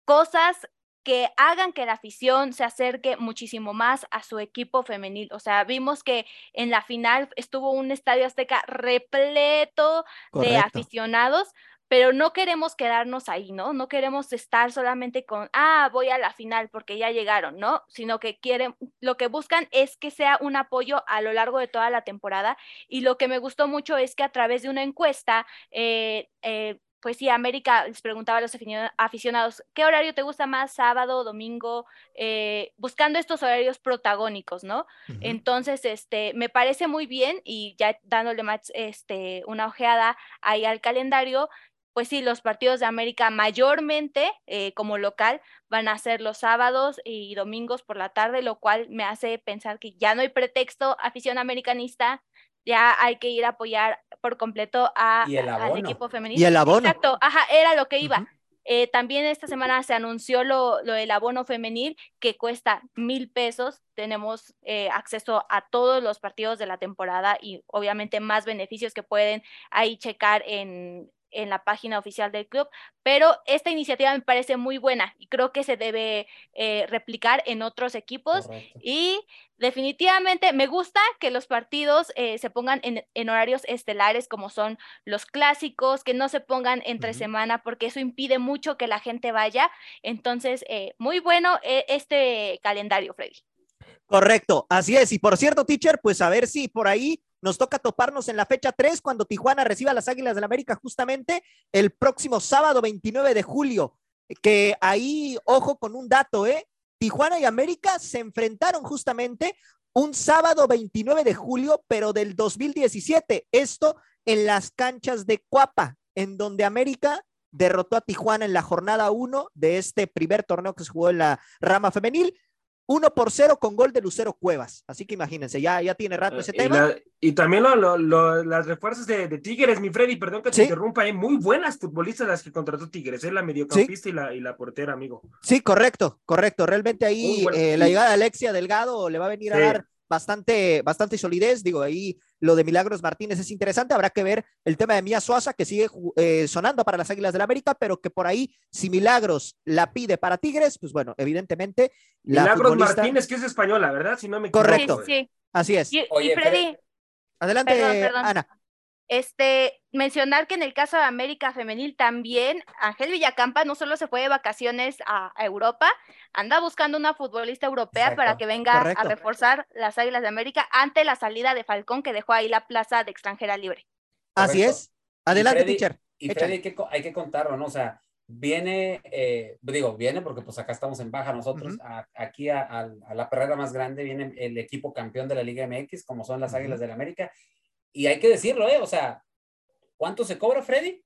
cosas que hagan que la afición se acerque muchísimo más a su equipo femenil. O sea, vimos que en la final estuvo un estadio azteca repleto de aficionados, pero no queremos quedarnos ahí, ¿no? No queremos estar solamente con, ah, voy a la final porque ya llegaron, ¿no? Sino que quieren, lo que buscan es que sea un apoyo a lo largo de toda la temporada. Y lo que me gustó mucho es que a través de una encuesta, eh, eh, pues sí, América les preguntaba a los aficionados, ¿qué horario te gusta más, sábado, domingo? Eh, buscando estos horarios protagónicos, ¿no? Entonces, este, me parece muy bien y ya dándole más, este, una ojeada ahí al calendario, pues sí, los partidos de América mayormente eh, como local van a ser los sábados y domingos por la tarde, lo cual me hace pensar que ya no hay pretexto afición americanista, ya hay que ir a apoyar por completo a, al equipo femenino. Y el abono. Exacto, ajá, era lo que iba. Eh, también esta semana se anunció lo, lo, del abono femenil que cuesta mil pesos. Tenemos eh, acceso a todos los partidos de la temporada y obviamente más beneficios que pueden ahí checar en, en la página oficial del club, pero esta iniciativa me parece muy buena y creo que se debe eh, replicar en otros equipos y definitivamente me gusta que los partidos eh, se pongan en, horarios estelares como son los clásicos, que no se pongan entre semana porque eso impide mucho que la gente vaya. Entonces, eh, muy bueno este calendario, Freddy. Correcto, así es. Y por cierto, teacher, pues a ver si por ahí nos toca toparnos en la fecha 3 cuando Tijuana reciba a las Águilas del la América justamente el próximo sábado 29 de julio. Que ahí, ojo con un dato, ¿eh? Tijuana y América se enfrentaron justamente un sábado 29 de julio, pero del 2017. Esto en las canchas de Cuapa, en donde América derrotó a Tijuana en la jornada 1 de este primer torneo que se jugó en la rama femenil. 1 por 0 con gol de Lucero Cuevas. Así que imagínense, ya, ya tiene rato ese y tema. y también las refuerzas de, Tigres, mi Freddy, perdón que te interrumpa, hay muy buenas futbolistas las que contrató Tigres, es ¿eh? la mediocampista y, la, y la portera, amigo. Sí, correcto, correcto. Realmente ahí eh, la llegada de Alexia Delgado le va a venir a dar bastante, bastante solidez. Digo, ahí lo de Milagros Martínez es interesante. Habrá que ver el tema de Mía Suaza, que sigue eh, sonando para las Águilas del la América, pero que por ahí, si Milagros la pide para Tigres, pues bueno, evidentemente. Milagros Martínez, que es española, ¿verdad? Si no me Correcto. Sí, Así es. Y, Freddy. Adelante, Ana. Este, mencionar que en el caso de América Femenil también, Ángel Villacampa no solo se fue de vacaciones a, Europa, anda buscando una futbolista europea para que venga a reforzar las Águilas de América ante la salida de Falcón que dejó ahí la plaza de extranjera libre. Así es. Adelante, teacher. Y Freddy, hay que, hay que contarlo, ¿no? O sea, viene, eh, digo, viene porque pues acá estamos en baja nosotros, aquí a, la perrera más grande viene el equipo campeón de la Liga MX, como son las Águilas del América, y hay que decirlo, ¿eh? O sea, ¿cuánto se cobra, Freddy?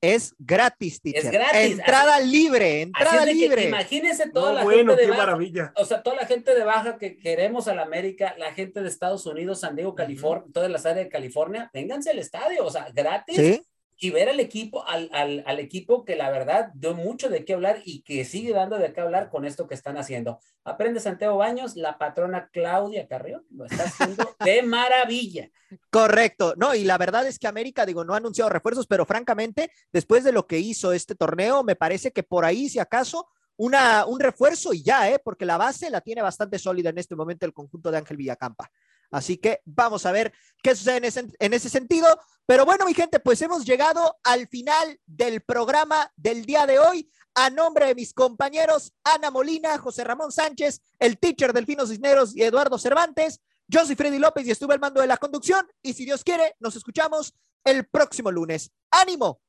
Es gratis, teacher. Es gratis. Entrada libre, entrada libre. Imagínense toda la gente de baja. O sea, toda la gente de baja que queremos a la América, la gente de Estados Unidos, San Diego, California, todas las áreas de California, vénganse al estadio, o sea, gratis. ¿Sí? Y ver al equipo, al, al, al, equipo que la verdad dio mucho de qué hablar y que sigue dando de qué hablar con esto que están haciendo. Aprende Santiago Baños, la patrona Claudia Carrión lo está haciendo (laughs) de maravilla. Correcto, no, y la verdad es que América, digo, no ha anunciado refuerzos, pero francamente, después de lo que hizo este torneo, me parece que por ahí, si acaso, una, un refuerzo y ya, ¿eh? porque la base la tiene bastante sólida en este momento el conjunto de Ángel Villacampa. Así que vamos a ver qué sucede en ese, en ese, sentido. Pero bueno, mi gente, pues hemos llegado al final del programa del día de hoy. A nombre de mis compañeros Ana Molina, José Ramón Sánchez, el teacher Delfino Cisneros y Eduardo Cervantes, yo soy Freddy López y estuve al mando de la conducción. Y si Dios quiere, nos escuchamos el próximo lunes. ¡Ánimo!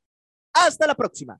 Hasta la próxima.